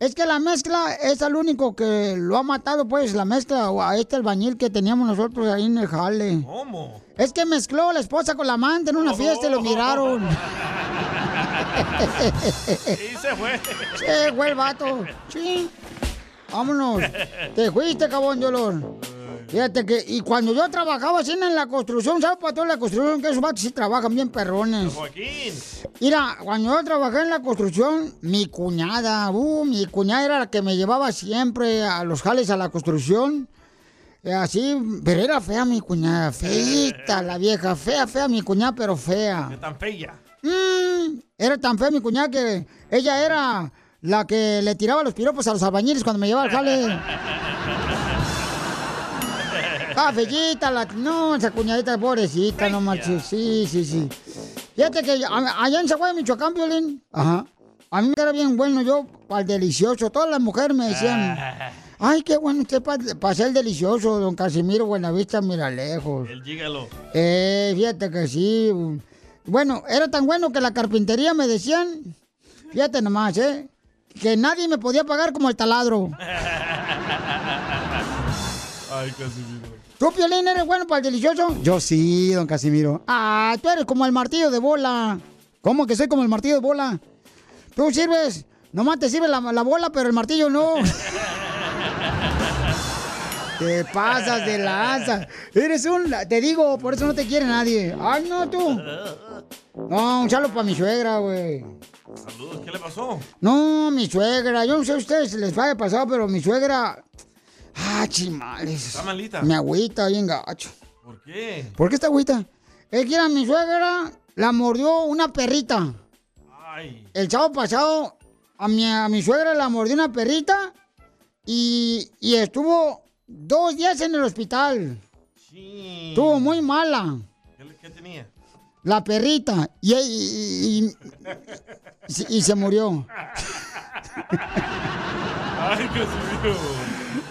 es que la mezcla es el único que lo ha matado, pues, la mezcla o a este albañil que teníamos nosotros ahí en el jale. ¿Cómo? Es que mezcló la esposa con la amante en una fiesta y lo miraron. (laughs) (laughs) Y se fue. Se fue el vato. Sí. Vámonos. Te fuiste, cabón, Yolón. Fíjate que, y cuando yo trabajaba así en la construcción, ¿sabes para toda la construcción? Que esos vatos sí trabajan bien perrones. Joaquín. Mira, cuando yo trabajé en la construcción, mi cuñada, uh, mi cuñada era la que me llevaba siempre a los jales a la construcción. Eh, Así, pero era fea mi cuñada, feita la vieja, fea, fea mi cuñada, pero fea. ¿Qué tan fea? Mm, era tan fea mi cuñada que ella era la que le tiraba los piropos a los albañiles cuando me llevaba al jale. (laughs) Ah, fellita, la... no, esa cuñadita pobrecita, no marches. Sí, sí, sí. Fíjate que a- allá en Zaguay, Michoacán, Violín, Ajá. a mí me era bien bueno yo para el delicioso. Todas las mujeres me decían, ay, qué bueno usted para ser el delicioso, don Casimiro Buenavista, mira lejos. El gígalo. Eh, fíjate que sí. Bueno, era tan bueno que la carpintería me decían, fíjate nomás, ¿eh? Que nadie me podía pagar como el taladro. (laughs) Ay, Casimiro. ¿Tú, Piolín, eres bueno para el delicioso? Yo sí, don Casimiro. Ah, tú eres como el martillo de bola. ¿Cómo que soy como el martillo de bola? Tú sirves, nomás te sirve la, la bola, pero el martillo no. (laughs) Te pasas de lanza. Eres un... Te digo, por eso no te quiere nadie. Ay, no, tú. No, un saludo para mi suegra, güey. Saludos, ¿qué le pasó? No, mi suegra. Yo no sé a ustedes si les vaya pasado, pero mi suegra... Ah, chimales. Está malita. Me agüita bien gacho. ¿Por qué? ¿Por qué está agüita? Es que a mi suegra la mordió una perrita. Ay. El sábado pasado a mi, a mi suegra la mordió una perrita y, y estuvo dos días en el hospital. Estuvo muy mala ¿Qué, qué tenía? la perrita y, y- y- y- se murió. Ay, Casimiro.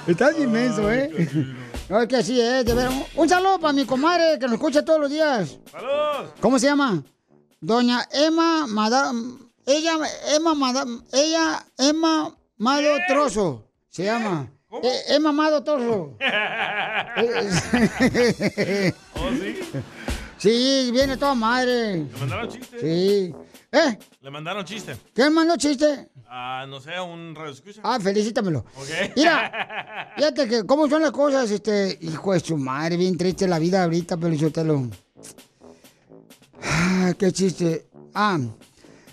Estás inmenso, ¿eh? No, es que así es, de veras. Un saludo para mi comadre que nos escucha todos los días. ¡Saludos! ¿Cómo se llama? Doña Emma Madame. Ella, Emma Madame. Ella, Emma Mado Trozo. Se llama. Eh, Emma Mado Trozo. (laughs) ¿Oh, sí? Sí, viene toda madre. ¿Le mandaron chiste? Sí. ¿Eh? ¿Le mandaron chiste? ¿Quién mandó chiste? Ah, no sé, un radio escucha. Ah, felicítamelo. Ok. Mira, (laughs) fíjate que cómo son las cosas, este, hijo de su madre, bien triste la vida ahorita, Pelichotelo. Ah, qué chiste. Ah,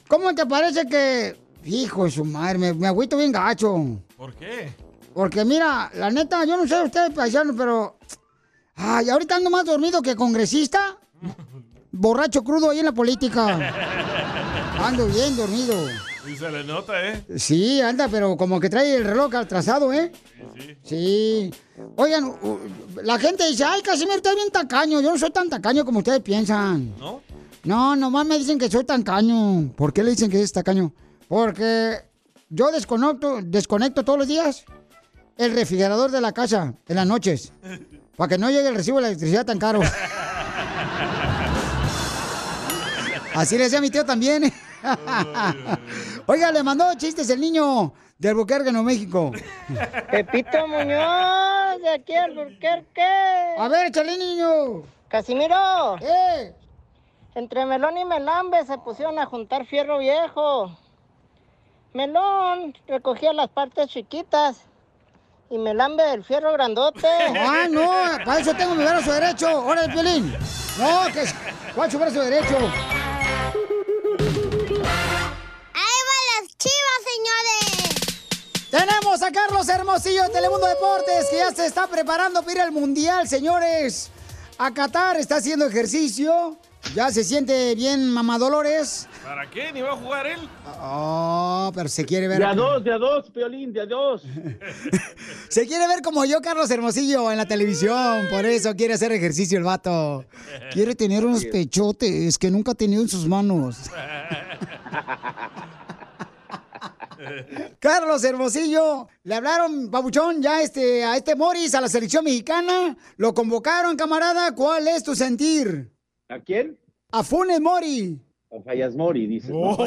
¿cómo te parece que, hijo de su madre, me, me agüito bien gacho? ¿Por qué? Porque mira, la neta, yo no sé ustedes paisanos, pero, ay, ahorita ando más dormido que congresista, (laughs) borracho crudo ahí en la política. Ando bien dormido. Y se le nota, ¿eh? Sí, anda, pero como que trae el reloj atrasado, ¿eh? Sí. Oigan, u- la gente dice, ay, Casimiro, usted es bien tacaño. Yo no soy tan tacaño como ustedes piensan. ¿No? No, nomás me dicen que soy tacaño. ¿Por qué le dicen que es tacaño? Porque yo desconecto, desconecto todos los días el refrigerador de la casa en las noches. Para que no llegue el recibo de la electricidad tan caro. Así le decía a mi tío también. (laughs) Oiga, le mandó chistes el niño del Albuquerque, Nuevo México. Pepito Muñoz, de aquí al Burquerque. A ver, échale, niño. Casimiro. ¡Eh! Entre Melón y Melambe se pusieron a juntar fierro viejo. Melón recogía las partes chiquitas y Melambe el fierro grandote. (laughs) Ah, no, para eso tengo mi brazo derecho. Ahora el violín. No, que es. ¿Cuál es su brazo derecho? ¡Ahí van las chivas, señores! Tenemos a Carlos Hermosillo de Telemundo Deportes que ya se está preparando para ir al Mundial, señores. A Qatar está haciendo ejercicio. Ya se siente bien mamadolores. ¿Para qué? ¿Ni va a jugar él? Oh, pero se quiere ver. De a dos, de a dos, Piolín, de a dos. (laughs) Se quiere ver como yo, Carlos Hermosillo, en la televisión. Por eso quiere hacer ejercicio el vato. Quiere tener unos pechotes que nunca ha tenido en sus manos. (laughs) Carlos Hermosillo, le hablaron, babuchón, ya este, a este Morris, a la selección mexicana. Lo convocaron, camarada. ¿Cuál es tu sentir? ¿A quién? A Funes Mori. A Fallas Mori, dice. (laughs) no.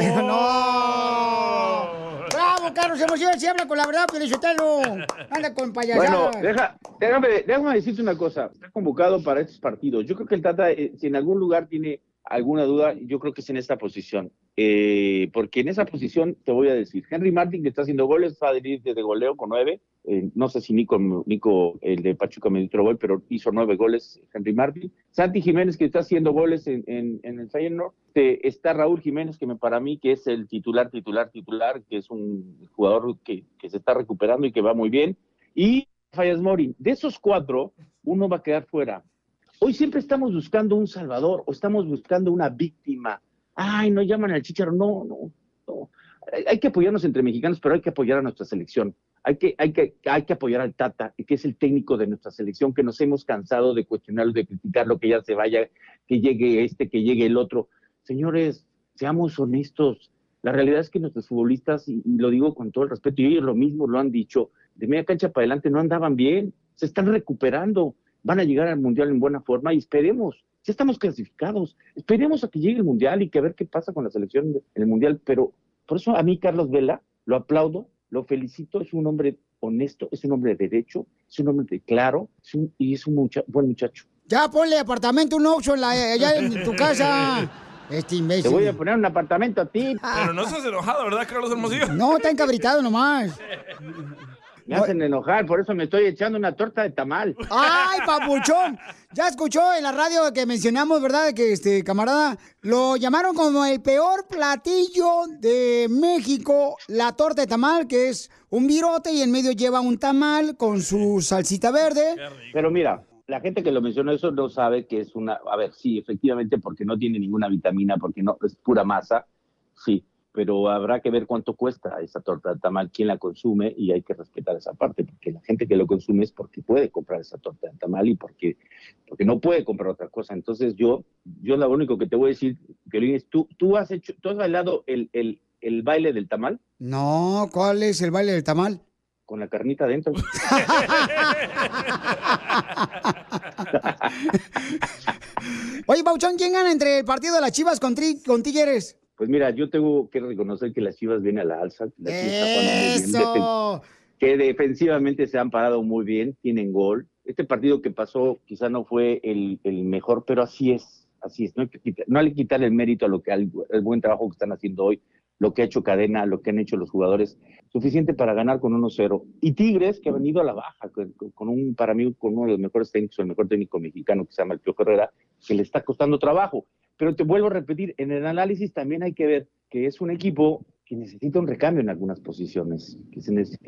Bravo, Carlos Hermosillo, si habla con la verdad, Pelichotelo. Anda con Bueno, payasadas. deja, déjame, déjame decirte una cosa. Está convocado para estos partidos. Yo creo que el Tata, eh, si en algún lugar tiene alguna duda, yo creo que es en esta posición. Eh, porque en esa posición, te voy a decir, Henry Martin, que está haciendo goles, va a venir desde goleo con nueve. Eh, no sé si Nico, Nico, el de Pachuca, me dio gol, pero hizo nueve goles Henry Martin. Santi Jiménez, que está haciendo goles en, en, en el Feyenoord. Eh, está Raúl Jiménez, que me para mí que es el titular, titular, titular, que es un jugador que, que se está recuperando y que va muy bien. Y Fallas Mori. De esos cuatro, uno va a quedar fuera. Hoy siempre estamos buscando un salvador o estamos buscando una víctima. Ay, no llaman al chicharo. No, no, no. Hay- que apoyarnos entre mexicanos, pero hay que apoyar a nuestra selección. Hay que, hay que, hay que apoyar al Tata, que es el técnico de nuestra selección, que nos hemos cansado de cuestionarlo, de criticarlo, que ya se vaya, que llegue este, que llegue el otro. Señores, seamos honestos. La realidad es que nuestros futbolistas, y, y lo digo con todo el respeto, y ellos lo mismo lo han dicho, de media cancha para adelante no andaban bien, se están recuperando, van a llegar al Mundial en buena forma y esperemos, ya estamos clasificados, esperemos a que llegue el Mundial y que a ver qué pasa con la selección en el Mundial, pero por eso a mí Carlos Vela lo aplaudo, lo felicito, es un hombre honesto, es un hombre de derecho, es un hombre de claro es un- y es un mucha- buen muchacho. Ya ponle apartamento, un la, allá en tu (laughs) casa. Este imbécil. Te voy a poner un apartamento a ti. Pero no estás enojado, ¿verdad, Carlos Hermosillo? No, está encabritado nomás. (laughs) Me hacen enojar, por eso me estoy echando una torta de tamal. ¡Ay, (laughs) papuchón! Ya escuchó en la radio que mencionamos, ¿verdad? Que este camarada lo llamaron como el peor platillo de México, la torta de tamal, que es un virote y en medio lleva un tamal con su salsita verde. Pero mira, la gente que lo mencionó eso no sabe que es una, a ver, sí, efectivamente, porque no tiene ninguna vitamina, porque no es pura masa, sí, pero habrá que ver cuánto cuesta esa torta de tamal, quién la consume y hay que respetar esa parte, porque la gente que lo consume es porque puede comprar esa torta de tamal y porque, porque no puede comprar otra cosa. Entonces yo, yo lo único que te voy a decir, Piolín, es tú, tú has hecho, tú has bailado el, el, el baile del tamal No, ¿cuál es el baile del tamal? con la carnita adentro. (laughs) Oye, Pauchón, ¿quién gana entre el partido de las Chivas con, Tri- con Tigres? Pues mira, yo tengo que reconocer que las Chivas vienen a la alza. Las. ¡Eso! Que defensivamente se han parado muy bien, tienen gol. Este partido que pasó quizá no fue el, el mejor, pero así es, así es. No hay que quitar, no hay que quitar el mérito a lo que al buen trabajo que están haciendo hoy, lo que ha hecho Cadena, lo que han hecho los jugadores, suficiente para ganar con 1-0. Y Tigres, que ha venido a la baja, con, con un, para mí, con uno de los mejores técnicos, el mejor técnico mexicano que se llama el Pío Herrera, que le está costando trabajo. Pero te vuelvo a repetir, en el análisis también hay que ver que es un equipo que necesita un recambio en algunas posiciones, que,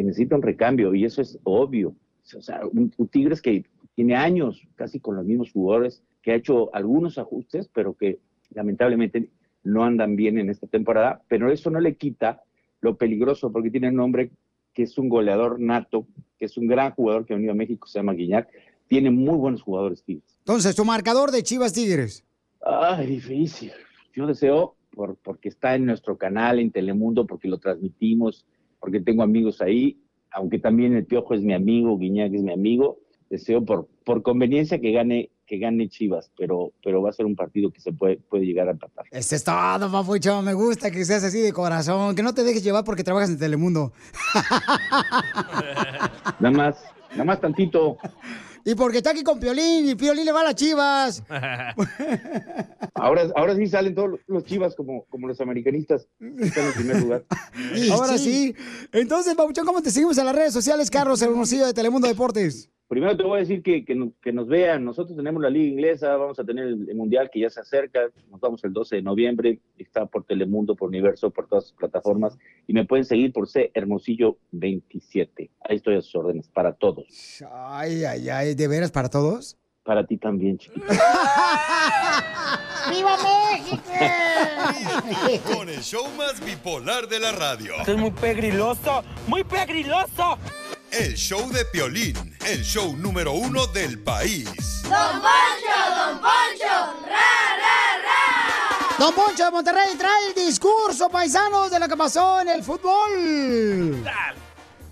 necesita un recambio, y eso es obvio. O sea, un, un Tigres que tiene años casi con los mismos jugadores, que ha hecho algunos ajustes, pero que lamentablemente no andan bien en esta temporada, pero eso no le quita lo peligroso, porque tiene un hombre que es un goleador nato, que es un gran jugador que ha venido a México, se llama Guiñac, tiene muy buenos jugadores Tigres. Entonces, tu marcador de Chivas Tigres. Ay, difícil. Yo deseo, por, porque está en nuestro canal, en Telemundo, porque lo transmitimos, porque tengo amigos ahí, aunque también el Piojo es mi amigo, Guiñac es mi amigo, deseo por, por conveniencia que gane, que gane Chivas, pero, pero va a ser un partido que se puede, puede llegar a empatar. Este es todo, papuchón. Me gusta que seas así de corazón, que no te dejes llevar porque trabajas en Telemundo. (laughs) Nada más, nada más tantito. Y porque está aquí con Piolín y Piolín le va a las Chivas. (laughs) Ahora, ahora sí salen todos los Chivas como, como los americanistas, están en primer lugar. (laughs) Ahora sí. Entonces, Papuchón, ¿cómo te seguimos en las redes sociales, Carlos Hermosillo de Telemundo Deportes? Primero te voy a decir que, que, nos, que nos vean. Nosotros tenemos la Liga Inglesa, vamos a tener el, Mundial que ya se acerca. Nos vamos el 12 de noviembre. Está por Telemundo, por Universo, por todas sus plataformas. Y me pueden seguir por C Hermosillo 27. Ahí estoy a sus órdenes, para todos. Ay, ay, ay, ¿de veras para todos? Para ti también, chiquito. (laughs) ¡Viva México! (laughs) Con el show más bipolar de la radio. es muy pegriloso, muy pegriloso. El show de Piolín, el show número uno del país. ¡Don Poncho, Don Poncho! ¡Ra, ra, ra! Don Poncho de Monterrey trae el discurso, paisanos, de lo que pasó en el fútbol.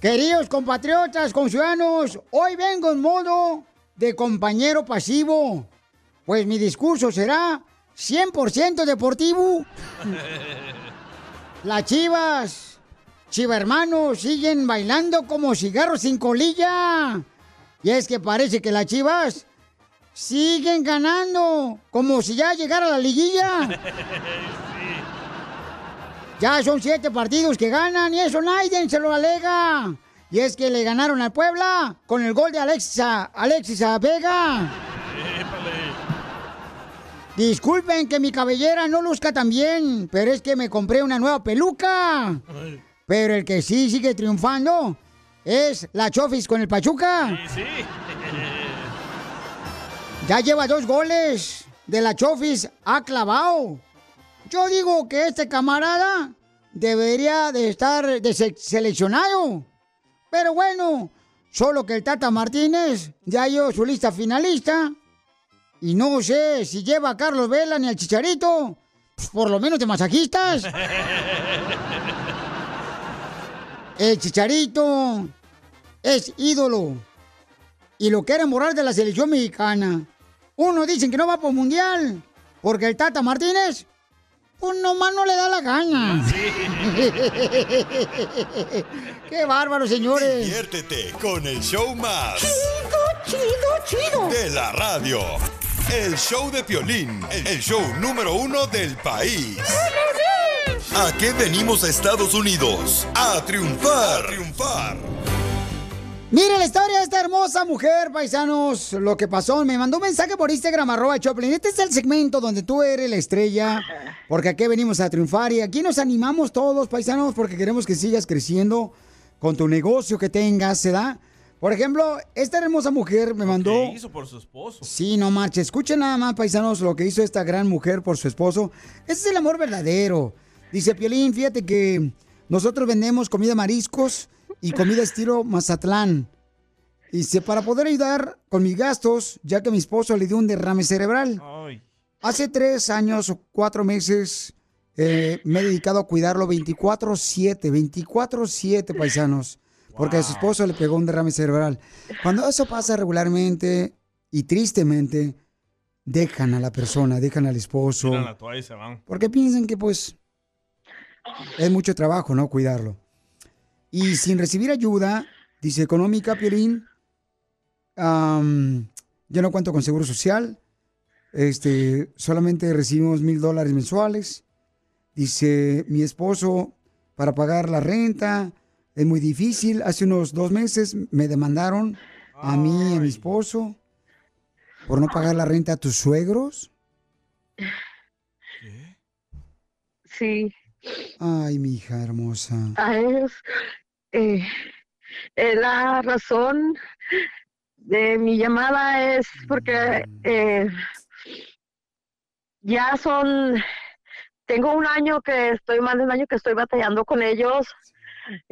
Queridos compatriotas, conciudadanos, hoy vengo en modo de compañero pasivo. Pues mi discurso será 100% deportivo. (laughs) Las chivas, chiva hermanos, siguen bailando como cigarros sin colilla. Y es que parece que las chivas siguen ganando, como si ya llegara la liguilla. (laughs) Ya son siete partidos que ganan y eso Naiden se lo alega. Y es que le ganaron al Puebla con el gol de Alexis, Alexis Vega. Disculpen que mi cabellera no luzca tan bien, pero es que me compré una nueva peluca. Pero el que sí sigue triunfando es la Chofis con el Pachuca. Sí, sí. (laughs) Ya lleva dos goles de la Chofis, ha clavado. Yo digo que este camarada debería de estar seleccionado. Pero bueno, solo que el Tata Martínez ya dio su lista finalista. Y no sé si lleva a Carlos Vela ni al Chicharito. Pues, por lo menos de masajistas. (laughs) El Chicharito es ídolo. Y lo quieren borrar de la selección mexicana. Uno dicen que no va por mundial. Porque el Tata Martínez, pues nomás no le da la gana. (laughs) Qué bárbaro, señores. Diviértete con el show más. Chido, chido, chido. De la radio. El show de Piolín. El show número uno del país. ¿A qué venimos a Estados Unidos? A triunfar. A triunfar. Mire la historia de esta hermosa mujer, paisanos. Lo que pasó, me mandó un mensaje por Instagram, arroba Choplin. Este es el segmento donde tú eres la estrella, porque aquí venimos a triunfar y aquí nos animamos todos, paisanos, porque queremos que sigas creciendo con tu negocio que tengas, ¿se da? Por ejemplo, esta hermosa mujer me mandó... ¿Qué hizo por su esposo? Sí, no marches. Escuchen nada más, paisanos, lo que hizo esta gran mujer por su esposo. Ese es el amor verdadero. Dice Piolín, fíjate que nosotros vendemos comida mariscos y comida estilo Mazatlán. Dice, para poder ayudar con mis gastos, ya que mi esposo le dio un derrame cerebral. Hace tres años o cuatro meses eh, me he dedicado a cuidarlo 24-7, 24-7, paisanos. Porque a su esposo le pegó un derrame cerebral. Cuando eso pasa regularmente y tristemente, dejan a la persona, dejan al esposo. Tiran la toalla y se van. Porque piensan que pues es mucho trabajo, ¿no? Cuidarlo. Y sin recibir ayuda, dice económica, Piolín, am, yo no cuento con seguro social, este, solamente recibimos mil dólares mensuales. Dice, mi esposo, para pagar la renta, es muy difícil. Hace unos dos meses me demandaron a mí y a mi esposo por no pagar la renta a tus suegros. Sí, Ay, mi hija hermosa. a ellos. eh, eh, la razón de mi llamada es porque eh, ya son, tengo un año que estoy, más de un año que estoy batallando con ellos,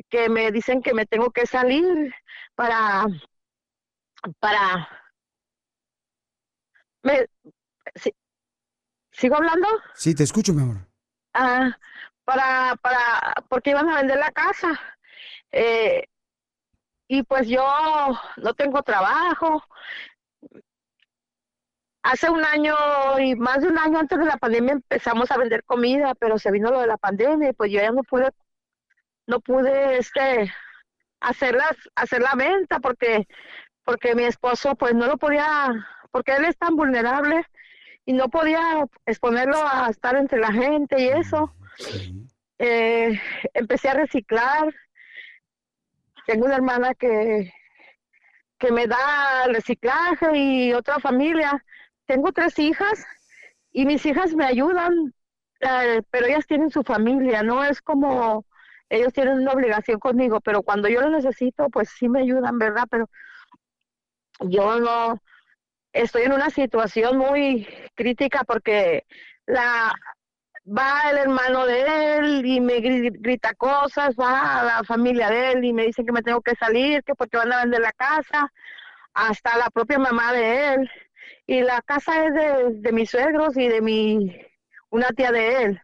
que me dicen que me tengo que salir para, para, me, si- ¿sigo hablando? Sí, te escucho, mi amor. Ah, para, para, porque iban a vender la casa. Eh, y pues yo no tengo trabajo. Hace un año y más de un año antes de la pandemia empezamos a vender comida, pero se vino lo de la pandemia y pues yo ya no pude, no pude este hacer las, hacer la venta porque, porque mi esposo pues no lo podía, porque él es tan vulnerable y no podía exponerlo a estar entre la gente y eso. Eh, empecé a reciclar. Tengo una hermana que, que me da reciclaje y otra familia. Tengo tres hijas y mis hijas me ayudan, eh, pero ellas tienen su familia, no es como ellos tienen una obligación conmigo, pero cuando yo lo necesito, pues sí me ayudan, ¿verdad? Pero yo no, estoy en una situación muy crítica porque la va el hermano de él y me gri- grita cosas, va la familia de él y me dicen que me tengo que salir, que porque van a vender la casa, hasta la propia mamá de él. Y la casa es de, de mis suegros y de mi una tía de él.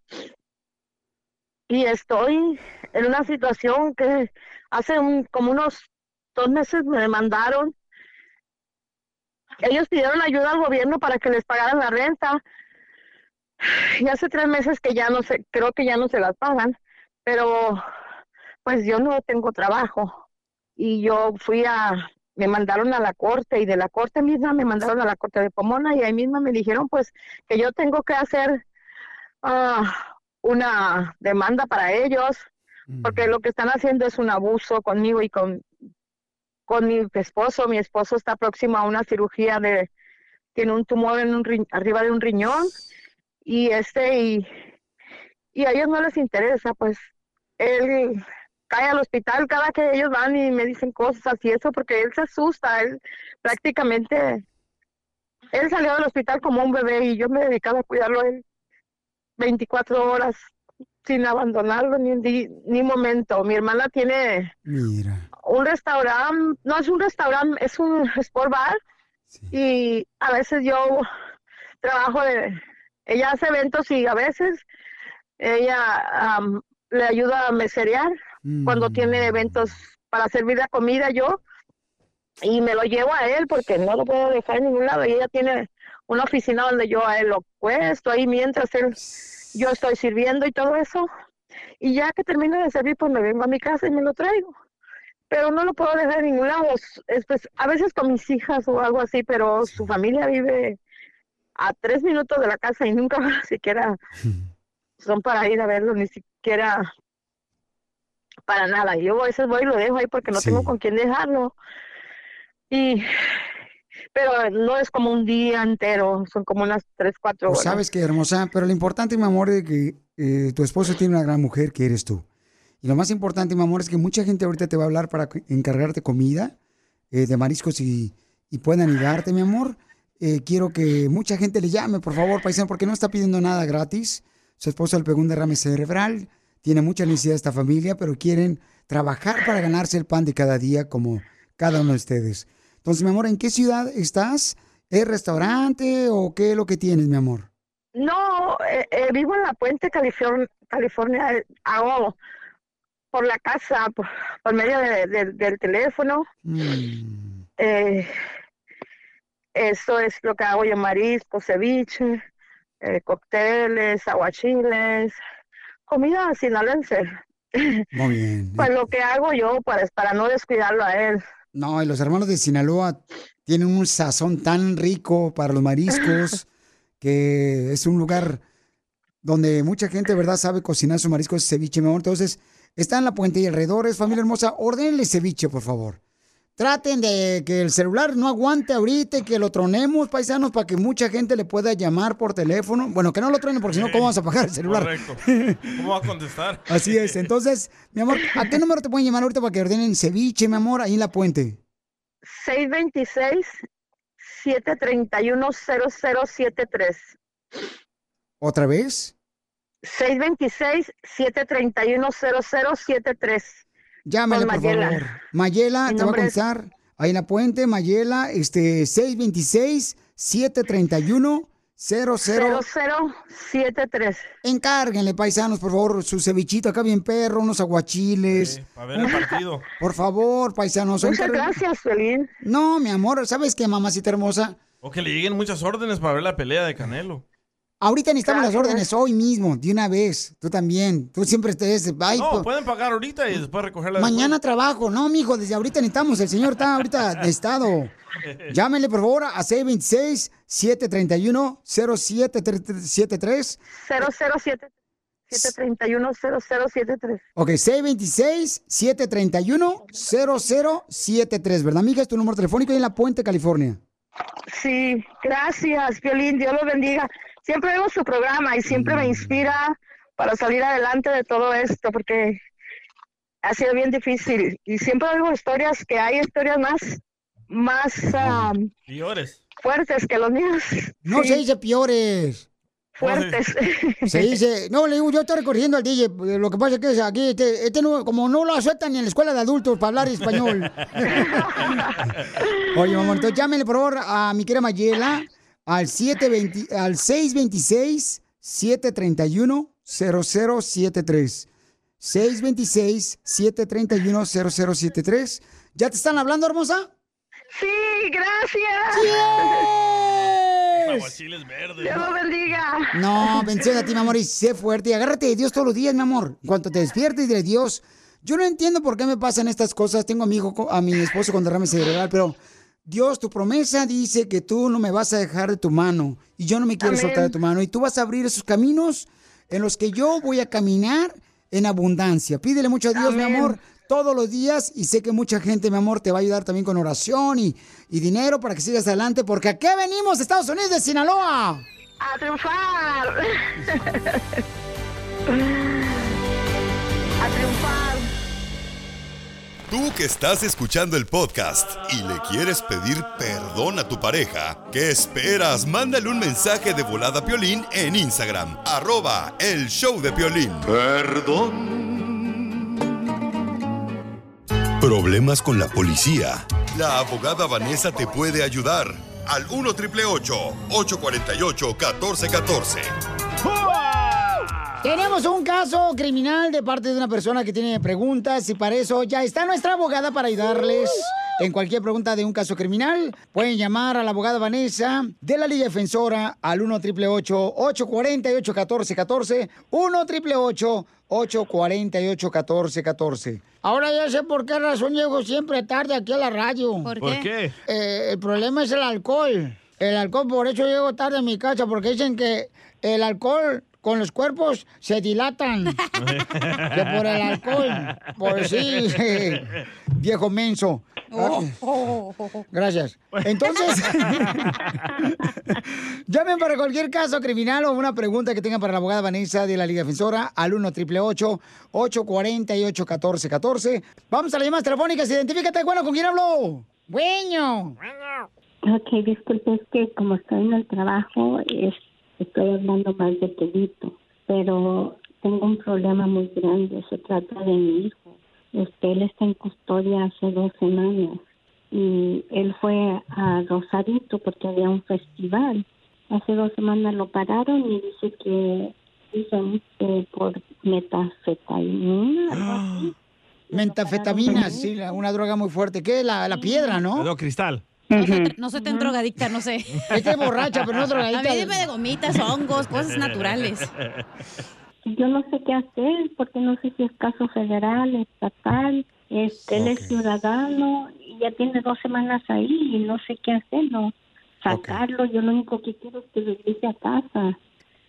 Y estoy en una situación que hace un- como unos dos meses me demandaron. Ellos pidieron ayuda al gobierno para que les pagaran la renta. Y hace tres meses que ya no sé, creo que ya no se las pagan, pero pues yo no tengo trabajo. Y yo fui a, me mandaron a la corte y de la corte misma me mandaron a la corte de Pomona y ahí misma me dijeron pues que yo tengo que hacer ah, una demanda para ellos porque lo que están haciendo es un abuso conmigo y con, con mi esposo. Mi esposo está próximo a una cirugía de, tiene un tumor en un ri- arriba de un riñón y este y, y a ellos no les interesa, pues él cae al hospital cada que ellos van y me dicen cosas y eso porque él se asusta, él prácticamente, él salió del hospital como un bebé y yo me dedicaba a cuidarlo él 24 horas sin abandonarlo ni un, ni momento. Mi hermana tiene Mira. un restaurante, no es un restaurante, es un sport bar y a veces yo trabajo de, ella hace eventos y a veces ella am, le ayuda a meserear cuando tiene eventos para servir la comida yo y me lo llevo a él porque no lo puedo dejar en ningún lado. Y ella tiene una oficina donde yo a él lo puesto ahí mientras él yo estoy sirviendo y todo eso. Y ya que termino de servir pues me vengo a mi casa y me lo traigo. Pero no lo puedo dejar en ningún lado. Es- es, pues, a veces con mis hijas o algo así pero su familia vive a tres minutos de la casa y nunca (laughs) siquiera son para ir a verlo ni siquiera para nada yo a veces voy y lo dejo ahí porque no tengo con quién dejarlo y pero no es como un día entero son como unas tres cuatro Pues horas sabes qué hermosa, pero lo importante, mi amor, es que eh, tu esposo tiene una gran mujer que eres tú. Y lo más importante, mi amor, es que mucha gente ahorita te va a hablar para encargarte comida eh, de mariscos y, y puedan ayudarte, mi amor. Eh, quiero que mucha gente le llame, por favor, paisano, porque no está pidiendo nada gratis. Su esposo le pegó un derrame cerebral, tiene mucha necesidad de esta familia, pero quieren trabajar para ganarse el pan de cada día como cada uno de ustedes. Entonces, mi amor, ¿en qué ciudad estás? ¿Es restaurante o qué es lo que tienes, mi amor? No, eh, eh, vivo en la Puente, California, California eh, hago por la casa, por, por medio de- de- del teléfono. Eh, eso es lo que hago yo, marisco, ceviche, eh, cócteles, aguachiles, comida sinaloense. (laughs) Muy bien. Pues lo que hago yo para, para no descuidarlo a él. No, y los hermanos de Sinaloa tienen un sazón tan rico para los mariscos (laughs) que es un lugar donde mucha gente, ¿verdad?, sabe cocinar su marisco, ese ceviche, mi amor. Entonces, está en la puente y alrededores, familia hermosa, ordenle ceviche, por favor. Traten de que el celular no aguante ahorita y que lo tronemos, paisanos, para que mucha gente le pueda llamar por teléfono. Bueno, que no lo truenen, porque si no, ¿cómo vamos a pagar el celular? Correcto. (laughs) ¿Cómo va a contestar? Así es. Entonces, mi amor, ¿a qué número te pueden llamar ahorita para que ordenen ceviche, mi amor, ahí en la puente? 626-731-0073. ¿Otra vez? 626-731-0073. Llámale, por favor. Mayela, te va a contestar ahí en la puente, Mayela, este, 626-731-00. 0073. Encárguenle, paisanos, por favor, su cevichito acá bien perro, unos aguachiles. Para ver el partido. (laughs) Por favor, paisanos. Muchas encárguen- gracias, Felín. No, mi amor, ¿sabes qué, mamacita hermosa? O que le lleguen muchas órdenes para ver la pelea de Canelo. Ahorita necesitamos las órdenes hoy mismo, de una vez. Tú también. Tú siempre estés. Ay, no, pues, pueden pagar ahorita y después recogerla Mañana trabajo. No, mijo, desde ahorita necesitamos. El señor está ahorita (laughs) de estado. Llámenle, por favor, a 626-731-0773. 007. 731-0073. Ok, 626-731-0073, ¿verdad, amiga? Es tu número telefónico ahí en La Puente, California. Sí, gracias, Violín. Dios lo bendiga. Siempre veo su programa y siempre me inspira para salir adelante de todo esto, porque ha sido bien difícil. Y siempre oigo historias que hay historias más, más ah, Peores. fuertes que los míos. No Sí, se dice peores. Fuertes. (laughs) Se dice, no, le digo, yo estoy recorriendo al DJ. eh, Lo que pasa es que es aquí, este, este no- como no lo aceptan ni en la escuela de adultos para hablar español. (laughs) Oye, mamá, entonces llámenle por favor a mi querida Mayela al 720, al 626-731-0073. 626-731-0073. ¿Ya te están hablando, hermosa? Sí, gracias. Aguachiles verdes. Dios bendiga. No, bendición a ti, mi amor, y sé fuerte y agárrate de Dios todos los días, mi amor. En cuanto te despiertes, dile Dios. Yo no entiendo por qué me pasan estas cosas. Tengo a mi hijo, a mi esposo con derrame cerebral, pero Dios, tu promesa dice que tú no me vas a dejar de tu mano y yo no me quiero Amén. soltar de tu mano y tú vas a abrir esos caminos en los que yo voy a caminar en abundancia. Pídele mucho a Dios, mi amor, todos los días y sé que mucha gente, mi amor, te va a ayudar también con oración y, y dinero para que sigas adelante, porque aquí venimos, Estados Unidos de Sinaloa. A triunfar. (laughs) a triunfar. Tú que estás escuchando el podcast y le quieres pedir perdón a tu pareja, ¿qué esperas? Mándale un mensaje de volada a Piolín en Instagram, arroba el show de Piolín. Perdón. Problemas con la policía. La abogada Vanessa te puede ayudar. Al 1 848 1414 Tenemos un caso criminal de parte de una persona que tiene preguntas y para eso ya está nuestra abogada para ayudarles en cualquier pregunta de un caso criminal. Pueden llamar a la abogada Vanessa de la Liga Defensora al 1 888 848 1414 1 888 848 1414 Ahora ya sé por qué razón llego siempre tarde aquí a la radio. ¿Por qué? Eh, el problema es el alcohol. El alcohol, por eso llego tarde a mi casa, porque dicen que el alcohol con los cuerpos se dilatan. que por el alcohol. Por sí, (laughs) viejo menso. Gracias. Entonces, (laughs) llamen para cualquier caso criminal o una pregunta que tengan para la abogada Vanessa de la Liga Defensora al 1 888 848 1414 Vamos a las llamadas telefónicas. Identifícate, bueno, ¿con quién hablo? Bueno. Ok, disculpe, es que como estoy en el trabajo, es- estoy hablando más de Telito, pero tengo un problema muy grande, se trata de mi hijo. Este, él está en custodia hace dos semanas y él fue a Rosarito porque había un festival. Hace dos semanas lo pararon y dice que dicen que por metafetamina, algo así. Mentafetamina, sí, una droga muy fuerte. ¿Qué? La, la piedra, ¿no? No, cristal. No soy, no soy tan drogadicta, no sé. Esta es borracha, pero no drogadicta. A mí dime de gomitas, hongos, cosas naturales. Yo no sé qué hacer porque no sé si es caso federal, estatal. Este, Él es ciudadano y ya tiene dos semanas ahí y no sé qué hacerlo. Sacarlo, yo lo único que quiero es que regrese a casa.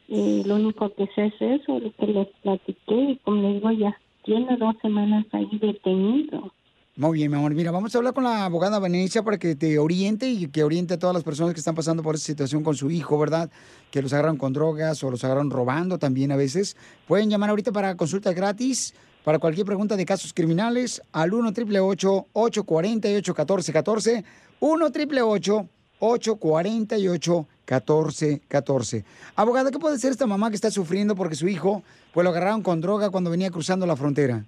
Eh, lo único que sé es eso, lo que les platiqué y como les digo, ya tiene dos semanas ahí detenido. Muy bien, mi amor. Mira, vamos a hablar con la abogada Vanessa para que te oriente y que oriente a todas las personas que están pasando por esa situación con su hijo, ¿verdad? Que los agarran con drogas o los agarran robando también a veces. Pueden llamar ahorita para consulta gratis, para cualquier pregunta de casos criminales, al 1 888 848 1414 1 888 848 1414 Abogada, ¿qué puede ser esta mamá que está sufriendo porque su hijo pues lo agarraron con droga cuando venía cruzando la frontera?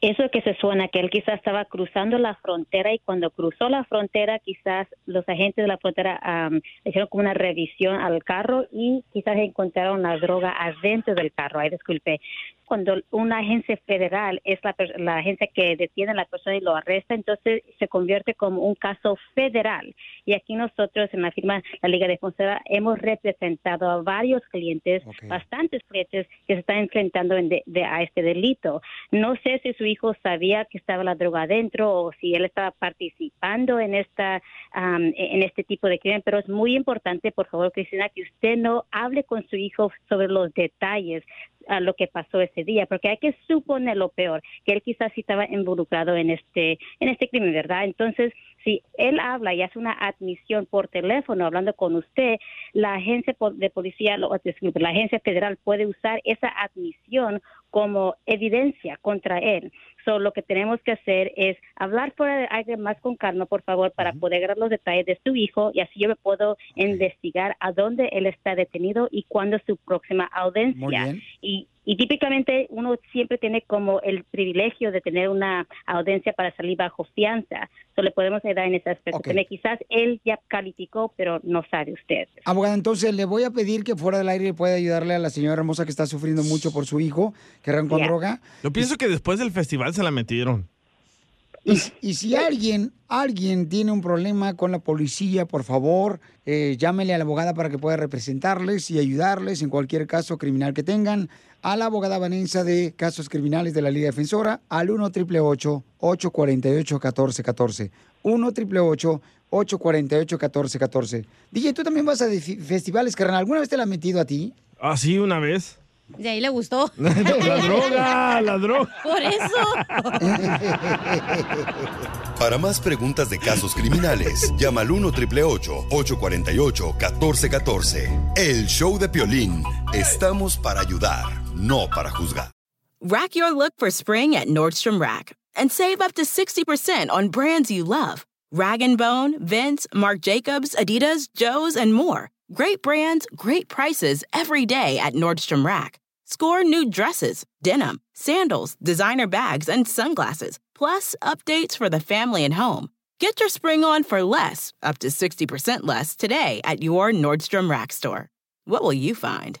Eso que se suena, que él quizás estaba cruzando la frontera y cuando cruzó la frontera quizás los agentes de la frontera am, hicieron como una revisión al carro y quizás encontraron la droga adentro del carro. Ay, disculpe. Cuando una agencia federal es la, la agencia que detiene a la persona y lo arresta, entonces se convierte como un caso federal. Y aquí nosotros en la firma La Liga Defensora hemos representado a varios clientes, bastantes clientes que se están enfrentando en de- de- a este delito. No sé si su hijo sabía que estaba la droga adentro o si él estaba participando en esta am, en este tipo de crimen, pero es muy importante, por favor, Cristina, que usted no hable con su hijo sobre los detalles a lo que pasó ese día, porque hay que suponer lo peor, que él quizás estaba involucrado en este en este crimen, ¿verdad? Entonces, si él habla y hace una admisión por teléfono hablando con usted, la agencia de policía, disculpe, la agencia federal puede usar esa admisión como evidencia contra él. So, lo que tenemos que hacer es hablar por alguien más con calma, por favor, para poder agarrar los detalles de su hijo y así yo me puedo investigar a dónde él está detenido y cuándo es su próxima audiencia. Muy bien. Y, y típicamente uno siempre tiene como el privilegio de tener una audiencia para salir bajo fianza. So, le podemos ayudar en ese aspecto. También Quizás él ya calificó, pero no sabe usted. Abogada, entonces le voy a pedir que fuera del aire pueda ayudarle a la señora hermosa que está sufriendo mucho por su hijo, que arrancó con Ya. droga. Yo pienso que después del festival se la metieron. Y, si alguien, alguien tiene un problema con la policía, por favor, eh, llámele a la abogada para que pueda representarles y ayudarles en cualquier caso criminal que tengan. A la abogada Vanessa de Casos Criminales de la Liga Defensora al 1 888 848 1414 1 888 848 1414 DJ, ¿tú también vas a festivales, carnal? ¿Alguna vez te la han metido a ti? Ah, sí, una vez. De ahí le gustó. (laughs) la droga, la droga. Por Para más preguntas de casos criminales, llama al 1 848 1414 El show de Piolín. Estamos para ayudar, no para juzgar. Rack your look for spring at Nordstrom Rack and save up to 60% on brands you love. Rag & Bone, Vince, Marc Jacobs, Adidas, Joe's, and more. Great brands, great prices every day at Nordstrom Rack. Score new dresses, denim, sandals, designer bags, and sunglasses, plus updates for the family and home. Get your spring on for less, up to 60% less, today at your Nordstrom Rack store. What will you find?